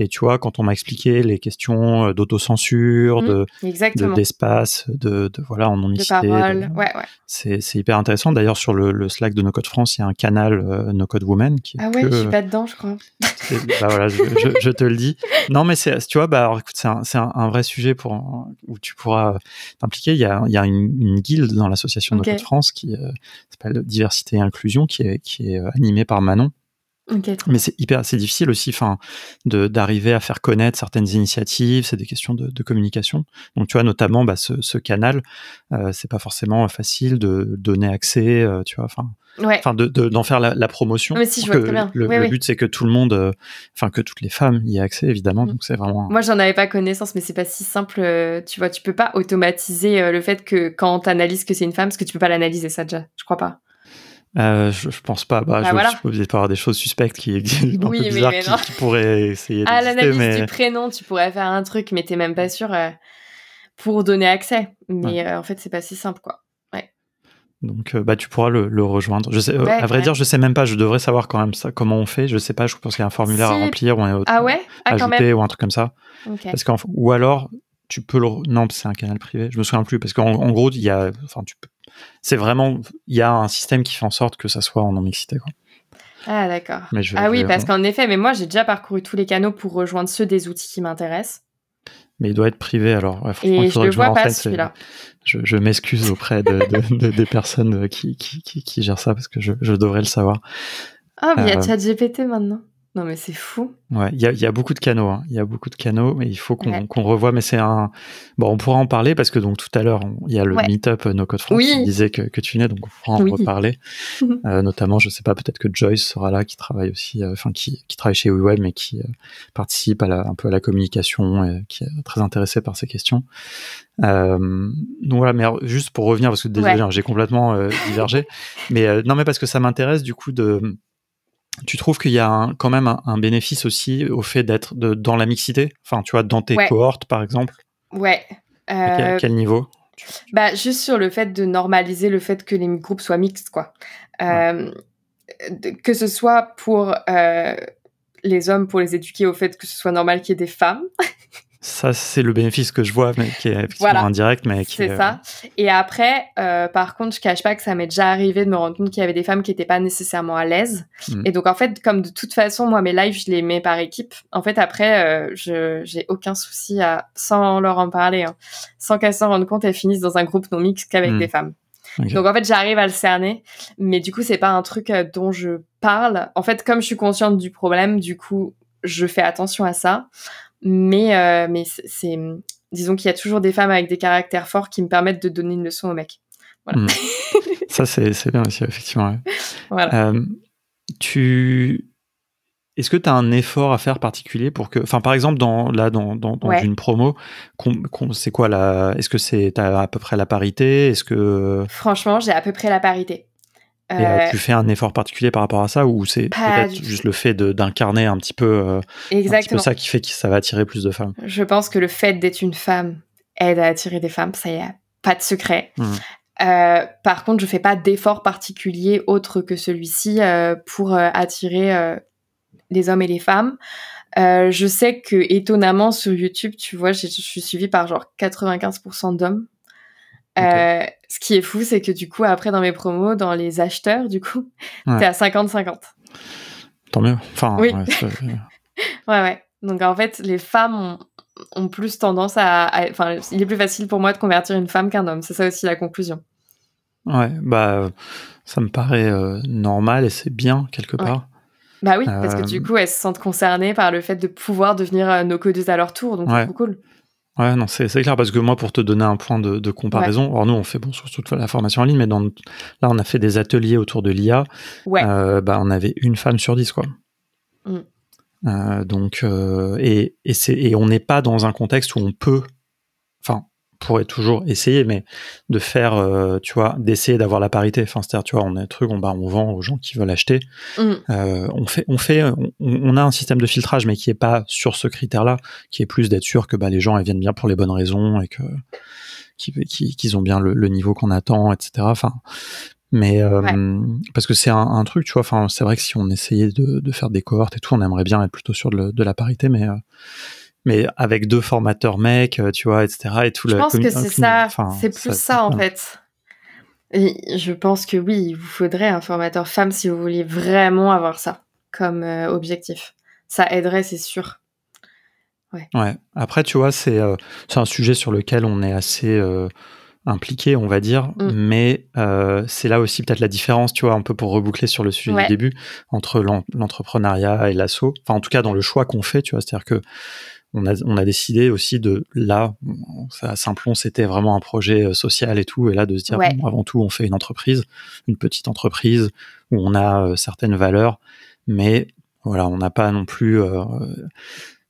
Et tu vois, quand on m'a expliqué les questions euh, d'autocensure, mmh, de d'espace, de, de, voilà en non mixité, ouais, ouais. c'est hyper intéressant. D'ailleurs, sur le, le, Slack de No Code France, il y a un canal euh, No Code Woman qui. Ah ouais, je suis pas dedans, je crois. Bah voilà, je, je, te le dis. Non, mais c'est, tu vois, bah c'est un, un, un, vrai sujet pour où tu pourras t'impliquer. Il y a, il y a une, une guilde dans l'association No Code France qui s'appelle diversité et inclusion qui est, qui est euh, animé par Manon. Mais c'est hyper, c'est difficile aussi, enfin, de d'arriver à faire connaître certaines initiatives. C'est des questions de, de, communication. Donc, tu vois, notamment, bah, ce, ce canal, euh, c'est pas forcément facile de donner accès, euh, tu vois, enfin, enfin, de d'en faire la, la promotion. Mais si, je vois très bien. Le, le but, c'est que tout le monde, euh, enfin, que toutes les femmes y aient accès, évidemment. Mm. Donc, c'est vraiment. Moi, j'en avais pas connaissance, mais c'est pas si simple. Tu vois, tu peux pas automatiser le fait que quand t'analyses que c'est une femme, parce que tu peux pas l'analyser, ça déjà. Je crois pas. Euh, je, je, pense pas. Bah, bah je, je, peux peut-être avoir des choses suspectes qui existent, oui, peu bizarres, qui, qui, pourraient essayer. À l'analyse mais... du prénom, tu pourrais faire un truc, mais t'es même pas sûr euh, pour donner accès. Mais euh, en fait, c'est pas si simple, quoi. Ouais. Donc, bah, tu pourras le, le rejoindre. Je sais, à vrai dire, je sais même pas. Je devrais savoir quand même ça, comment on fait. Je sais pas. Je pense qu'il y a un formulaire à remplir ou un ah ouais? Ah, ajouter ou un truc comme ça. Okay. Parce ou alors tu peux le non c'est un canal privé je me souviens plus parce qu'en en gros il y a enfin tu peux c'est vraiment, il y a un système qui fait en sorte que ça soit en non-mixité. Ah d'accord. Ah oui, parce qu'en effet, mais moi j'ai déjà parcouru tous les canaux pour rejoindre ceux des outils qui m'intéressent. Mais il doit être privé alors. Et je ne vois pas celui-là. Je, m'excuse auprès de, des personnes qui, qui, qui, gèrent ça parce que je, devrais le savoir. Ah, oh, mais il y a euh, ChatGPT maintenant. Non, mais c'est fou. Ouais, il y a, y a, beaucoup de canaux. Hein. Il y a beaucoup de canaux, mais il faut qu'on revoie. Mais c'est un. Bon, on pourra en parler parce que donc tout à l'heure, il y a le meet-up euh, No Code France qui disait que, que, tu venais, donc on pourra en reparler. euh, notamment, je sais pas, peut-être que Joyce sera là, qui travaille aussi, euh, enfin, qui, qui travaille chez WeWeb, mais qui euh, participe à la, un peu à la communication et qui est très intéressé par ces questions. Euh, donc voilà, mais juste pour revenir, parce que désolé, hein, j'ai complètement divergé. mais non, mais parce que ça m'intéresse du coup de tu trouves qu'il y a quand même un, bénéfice aussi au fait d'être dans la mixité? Enfin, tu vois, dans tes cohortes, par exemple? Ouais. À quel, euh, niveau? Bah, Juste sur le fait de normaliser le fait que les groupes soient mixtes, quoi. Euh, que ce soit pour euh, les hommes, pour les éduquer au fait que ce soit normal qu'il y ait des femmes. Ça, c'est le bénéfice que je vois, mais qui est effectivement indirect, mais qui C'est ça. Et après, euh, par contre, je cache pas que ça m'est déjà arrivé de me rendre compte qu'il y avait des femmes qui n'étaient pas nécessairement à l'aise. Mm. Et donc, en fait, comme de toute façon, moi, mes lives, je les mets par équipe. En fait, après, euh, je j'ai aucun souci à, sans leur en parler, hein, sans qu'elles s'en rendent compte, elles finissent dans un groupe non mixte qu'avec mm. des femmes. Donc en fait, j'arrive à le cerner, mais du coup, c'est pas un truc euh, dont je parle. En fait, comme je suis consciente du problème, du coup, je fais attention à ça. Mais, euh, mais c'est, disons qu'il y a toujours des femmes avec des caractères forts qui me permettent de donner une leçon aux mecs. Voilà. Hmm. Ça, c'est, bien aussi, effectivement. Voilà. Euh, tu... Est-ce que tu as un effort à faire particulier pour que, enfin, par exemple, dans là, dans, dans, une promo, c'est quoi la Est-ce que c'est as à peu près la parité? Est-ce que Franchement, j'ai à peu près la parité. Et euh, tu fais un effort particulier par rapport à ça ou c'est peut-être juste le fait d'incarner un petit peu, euh, Exactement. ça qui fait que ça va attirer plus de femmes? Je pense que le fait d'être une femme aide à attirer des femmes, ça y a pas de secret. Mmh. Euh, par contre, je fais pas d'effort particulier autre que celui-ci pour attirer les hommes et les femmes. je sais que étonnamment sur YouTube, tu vois, je suis suivie par genre 95% d'hommes. Euh, ce qui est fou, c'est que du coup, après, dans mes promos, dans les acheteurs, du coup, t'es à 50-50. Tant mieux. Enfin, oui. ouais, ouais, Donc, en fait, les femmes ont, plus tendance à. Enfin, il est plus facile pour moi de convertir une femme qu'un homme. C'est ça aussi la conclusion. Ouais, bah, ça me paraît euh, normal et c'est bien, quelque part. Bah oui, parce que du euh, coup, elles se sentent concernées par le fait de pouvoir devenir nos codeuses à leur tour. Donc, c'est trop cool. Ouais, non, c'est clair parce que moi, pour te donner un point de, comparaison, alors nous, on fait bon surtout la formation en ligne, mais dans, là, on a fait des ateliers autour de l'IA. Ouais. Euh, bah, on avait une femme sur dix, quoi. Mm. Euh, donc, euh, et, et, et on n'est pas dans un contexte où on peut, pourrait toujours essayer, mais de faire, euh, tu vois, d'essayer d'avoir la parité. Enfin, c'est-à-dire, tu vois, on a un truc, on, bah, on vend aux gens qui veulent acheter. Mm. Euh, on fait, on fait, on, a un système de filtrage, mais qui est pas sur ce critère-là, qui est plus d'être sûr que bah, les gens ils viennent bien pour les bonnes raisons et que qu'ils ont bien le, niveau qu'on attend, etc. Enfin, mais euh, parce que c'est un, truc, tu vois. Enfin, c'est vrai que si on essayait de, faire des cohortes et tout, on aimerait bien être plutôt sûr de, de la parité, mais mais avec deux formateurs mecs, euh, tu vois, etc. Et tout je pense que c'est ça, c'est plus ça, en fait. Et je pense que oui, il vous faudrait un formateur femme si vous vouliez vraiment avoir ça comme euh, objectif. Ça aiderait, c'est sûr. Ouais. ouais. Après, tu vois, c'est euh, un sujet sur lequel on est assez impliqué, on va dire, mm. mais c'est là aussi peut-être la différence, tu vois, un peu pour reboucler sur le sujet du début, entre l'entrepreneuriat et l'assaut. Enfin, en tout cas, dans le choix qu'on fait, tu vois, c'est-à-dire que on a, on a décidé aussi de là, à Simplon, c'était vraiment un projet euh, social et tout, et là de se dire avant tout, on fait une entreprise, une petite entreprise où on a euh, certaines valeurs, mais voilà, on n'a pas non plus euh,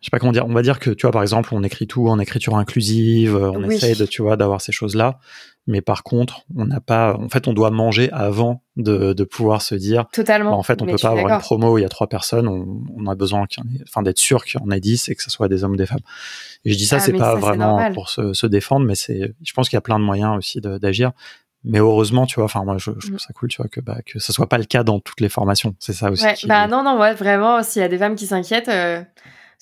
je sais pas comment dire, on va dire que tu vois par exemple on écrit tout en écriture inclusive, on essaye de tu vois d'avoir ces choses là, mais par contre on n'a pas, en fait on doit manger avant de, de pouvoir se dire, totalement. Bah, en fait on peut pas avoir une promo où il y a trois personnes, on, a besoin enfin d'être sûr qu'il y en ait dix et que ce soit des hommes ou des femmes. Et je dis ça ah, c'est pas vraiment pour se, se, défendre, mais c'est, je pense qu'il y a plein de moyens aussi d'agir. Mais heureusement, tu vois, enfin moi je, je, trouve mm. ça cool, tu vois, que bah, que ça soit pas le cas dans toutes les formations. C'est ça aussi. Ouais, Bah non non ouais vraiment s'il y a des femmes qui s'inquiètent. Euh,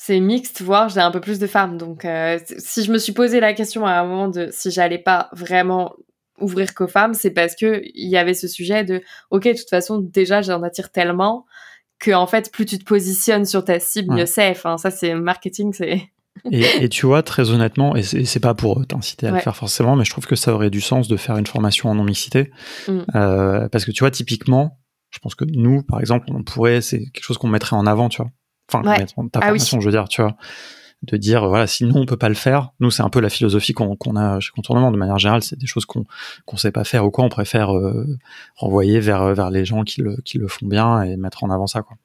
c'est mixte, voire j'ai un peu plus de femmes. Donc, euh, si je me suis posé la question à un moment de si j'allais pas vraiment ouvrir qu'aux femmes, c'est parce que il y avait ce sujet de, ok, de toute façon, déjà, j'en attire tellement que en fait, plus tu te positionnes sur ta cible, mieux c'est. Enfin, ça, c'est marketing, c'est. et, tu vois, très honnêtement, et c'est pas pour t'inciter à le faire forcément, mais je trouve que ça aurait du sens de faire une formation en non-mixité. Mm. Euh, parce que tu vois, typiquement, je pense que nous, par exemple, on pourrait, c'est quelque chose qu'on mettrait en avant, tu vois. Enfin, ta ah formation, je veux dire, tu vois de dire voilà si nous on peut pas le faire nous c'est un peu la philosophie qu'on a chez contournement. De manière générale c'est des choses qu'on qu'on sait pas faire ou quoi. On préfère euh, renvoyer vers vers les gens qui le qui le font bien et mettre en avant ça quoi.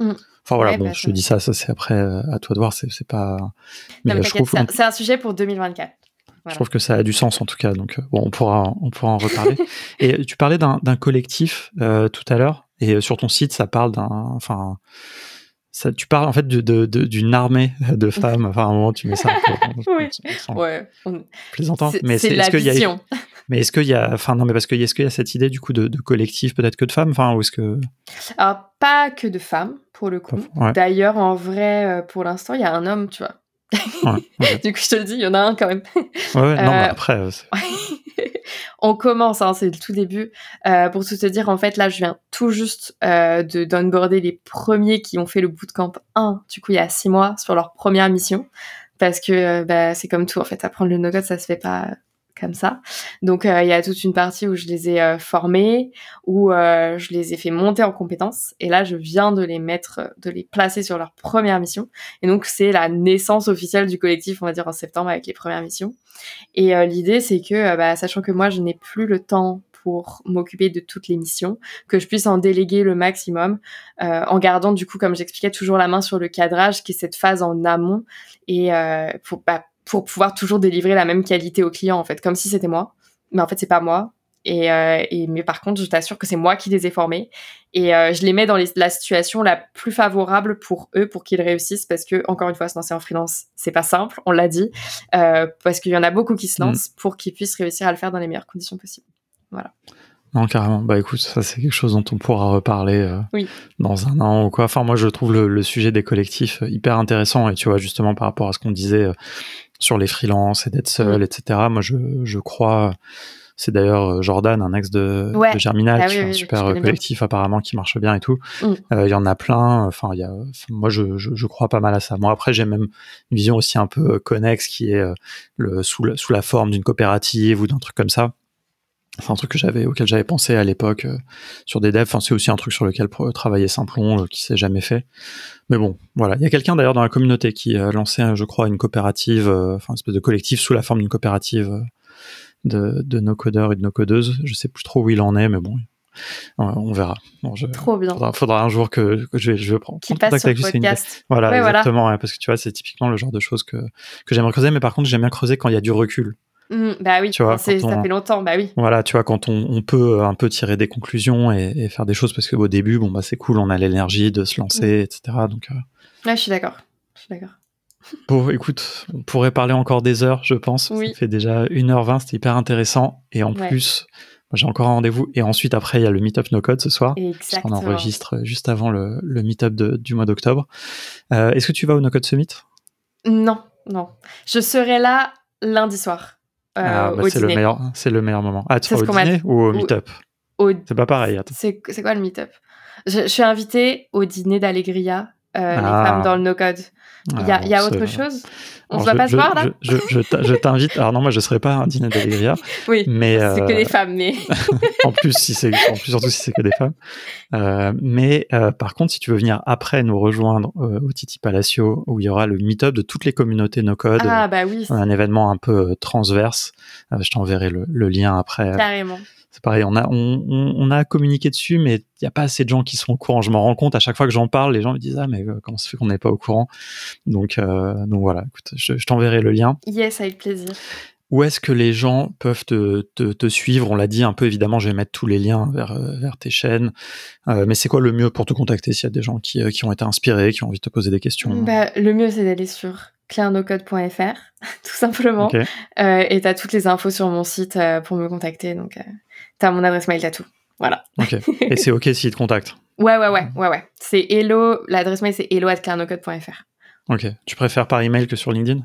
Mm. enfin voilà bon bah, je te dis ça ça c'est après euh, à toi de voir. C'est pas mais, c'est un sujet pour 2024 Je trouve que ça a du sens en tout cas, donc euh, bon, on pourra, on pourra en reparler. et tu parlais d'un collectif tout à l'heure, et sur ton site, ça parle d'un, enfin, ça, tu parles en fait d'une de, de, armée de femmes. Enfin, à un moment, tu mets ça. oui. ouais. Plaisantant. Mais c'est la est vision. Y a, mais est-ce qu'il y a, enfin non, mais parce que est-ce qu'il y a cette idée du coup de, de collectif peut-être que de femmes, enfin ou est-ce que Alors pas que de femmes pour le coup. D'ailleurs, en vrai, euh, pour l'instant, il y a un homme, tu vois. du coup, je te le dis, il y en a un quand même. Ouais, non, mais euh, après. Euh, on commence, hein, c'est le tout début. Euh, pour tout te dire, en fait, là, je viens tout juste euh, de d'onboarder les premiers qui ont fait le bootcamp 1, du coup, il y a six mois, sur leur première mission. Parce que euh, bah, c'est comme tout, en fait, apprendre le no-code, ça se fait pas comme ça. Donc euh, il y a toute une partie où je les ai euh, formés, où euh, je les ai fait monter en compétences, et là je viens de les mettre, de les placer sur leur première mission. Et donc c'est la naissance officielle du collectif, on va dire en septembre avec les premières missions. Et l'idée c'est que, bah, sachant que moi je n'ai plus le temps pour m'occuper de toutes les missions, que je puisse en déléguer le maximum, en gardant du coup, comme j'expliquais, toujours la main sur le cadrage, qui est cette phase en amont, et pour bah, pour pouvoir toujours délivrer la même qualité au client en fait, comme si c'était moi. Mais en fait, c'est pas moi. Et, euh, et, mais par contre, je t'assure que c'est moi qui les ai formés et euh, je les mets dans la situation la plus favorable pour eux, pour qu'ils réussissent, parce que encore une fois, se lancer en freelance, c'est pas simple, on l'a dit, euh, parce qu'il y en a beaucoup qui se mm. lancent pour qu'ils puissent réussir à le faire dans les meilleures conditions possibles. Voilà. Non, carrément. Bah écoute, ça c'est quelque chose dont on pourra reparler euh, oui. dans un an ou quoi. Enfin, moi je trouve le, le, sujet des collectifs hyper intéressant et tu vois justement par rapport à ce qu'on disait euh, sur les freelances et d'être seul, etc. Moi, je, je crois. C'est d'ailleurs euh, Jordan, un ex de, de Germinal, ah qui est un super collectif apparemment qui marche bien et tout. Mm. Euh, il y en a plein. Enfin, il y a. Moi, je, je, je, crois pas mal à ça. Moi, après, j'ai même une vision aussi un peu connexe qui est euh, le, sous, sous la forme d'une coopérative ou d'un truc comme ça. C'est un truc que j'avais auquel j'avais pensé à l'époque euh, sur des devs. Enfin, c'est aussi un truc sur lequel travailler Simplon euh, qui s'est jamais fait. Mais bon, voilà. Il y a quelqu'un d'ailleurs dans la communauté qui a lancé, je crois, une coopérative, euh, enfin une espèce de collectif sous la forme d'une coopérative de, de no codeurs et de no codeuses. Je sais plus trop où il en est, mais bon, on verra. Trop bien. Faudra, faudra, un jour que, que je je vais prendre contact avec lui. Voilà, exactement. parce que tu vois, c'est typiquement le genre de choses que, que j'aimerais creuser. Mais par contre, j'aime bien creuser quand il y a du recul. Mmh, bah oui, tu vois, ça fait longtemps, bah oui. Voilà, tu vois, quand on, on peut euh, un peu tirer des conclusions et, et, faire des choses, parce qu'au début, bon, bah c'est cool, on a l'énergie de se lancer, mmh. etc. Donc, euh... ouais, je suis d'accord. Je suis d'accord. Bon, écoute, on pourrait parler encore des heures, je pense. Oui. Ça fait déjà 1h20, c'était hyper intéressant. Et en plus, j'ai encore un rendez-vous. Et ensuite, après, il y a le Meetup No Code ce soir. Exactement. On enregistre juste avant le, le Meetup du mois d'octobre. Euh, Est-ce que tu vas au No Code Summit? Non, non. Je serai là lundi soir. Euh, ah, bah c'est le meilleur, c'est le meilleur moment. Ah, tu vas au dîner ou au meet-up C'est pas pareil. C'est quoi le meet-up? Je, je, suis invitée au dîner d'Allegria, euh, les ah. femmes dans le no-code. Il y a, y a autre chose On ne va pas se voir là Je, je t'invite. Alors non, moi je serais pas à un dîner d'Allegria. oui. Mais c'est que des femmes, mais. en plus, si c'est, en plus surtout si c'est que des femmes. Euh, mais euh, par contre, si tu veux venir après nous rejoindre euh, au Titi Palacio, où il y aura le meet-up de toutes les communautés no code. Ah bah oui. Un événement un peu transverse. je t'enverrai le, le, lien après. Carrément c'est pareil, on a, on, on, a communiqué dessus, mais il n'y a pas assez de gens qui sont au courant. Je m'en rends compte à chaque fois que j'en parle, les gens me disent ah mais euh, comment ça fait qu'on n'est pas au courant? Donc euh, donc voilà, écoute, je, t'enverrai le lien. Yes, avec plaisir. Où est-ce que les gens peuvent te, te, te suivre? On l'a dit un peu, évidemment, je vais mettre tous les liens vers, euh, vers tes chaînes. mais c'est quoi le mieux pour te contacter s'il y a des gens qui, qui ont été inspirés, qui ont envie de te poser des questions? Bah, Le mieux, c'est d'aller sur clairenocode.fr, tout simplement. Euh, et tu as toutes les infos sur mon site pour me contacter. Donc, t'as mon adresse mail, t'as tout. Voilà. Ok. Et c'est ok s'ils te contactent Ouais, ouais, ouais, ouais, ouais. C'est hello, l'adresse mail c'est hello.clarnocode.fr. Ok. Tu préfères par email que sur LinkedIn?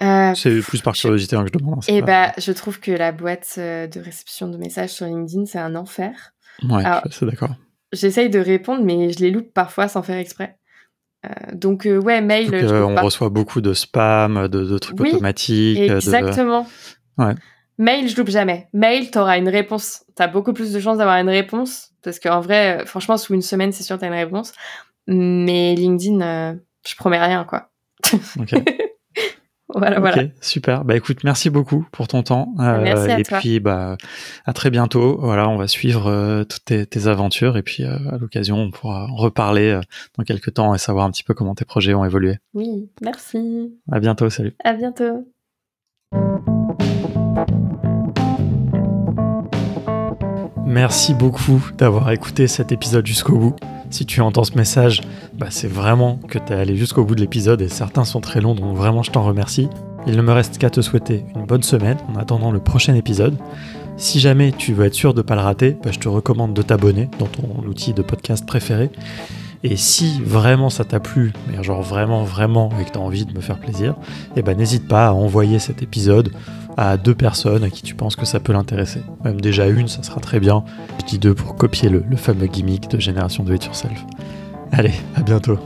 Euh, C'est plus par curiosité hein, que je demande. Eh bah, je trouve que la boîte euh, de réception de messages sur LinkedIn, c'est un enfer. Ouais, c'est d'accord. J'essaye de répondre, mais je les loupe parfois sans faire exprès. Euh, donc ouais, mail. on reçoit beaucoup de spam, de, trucs automatiques. Exactement. Ouais. Mail, je loupe jamais. Mail, t'auras une réponse. T'as beaucoup plus de chances d'avoir une réponse parce qu'en vrai, euh, franchement, sous une semaine, c'est sûr t'as une réponse. mais LinkedIn, je promets rien, quoi. Ok. voilà, voilà. super. Bah écoute, merci beaucoup pour ton temps. Bah, merci à et puis, bah, à très bientôt. Voilà, on va suivre toutes tes, aventures et puis à l'occasion, on pourra reparler dans quelques temps et savoir un petit peu comment tes projets ont évolué. Oui, merci. À bientôt, salut. À bientôt. Merci beaucoup d'avoir écouté cet épisode jusqu'au bout. Si tu entends ce message, bah c'est vraiment que tu es allé jusqu'au bout de l'épisode et certains sont très longs, donc vraiment je t'en remercie. Il ne me reste qu'à te souhaiter une bonne semaine en attendant le prochain épisode. Si jamais tu veux être sûr de ne pas le rater, bah, je te recommande de t'abonner dans ton outil de podcast préféré. Et si vraiment ça t'a plu, mais genre vraiment, vraiment, et que tu as envie de me faire plaisir, ben n'hésite pas à envoyer cet épisode à deux personnes à qui tu penses que ça peut l'intéresser. Même déjà une, ça sera très bien. Je dis deux pour copier le, fameux gimmick de génération de It Yourself. Allez, à bientôt.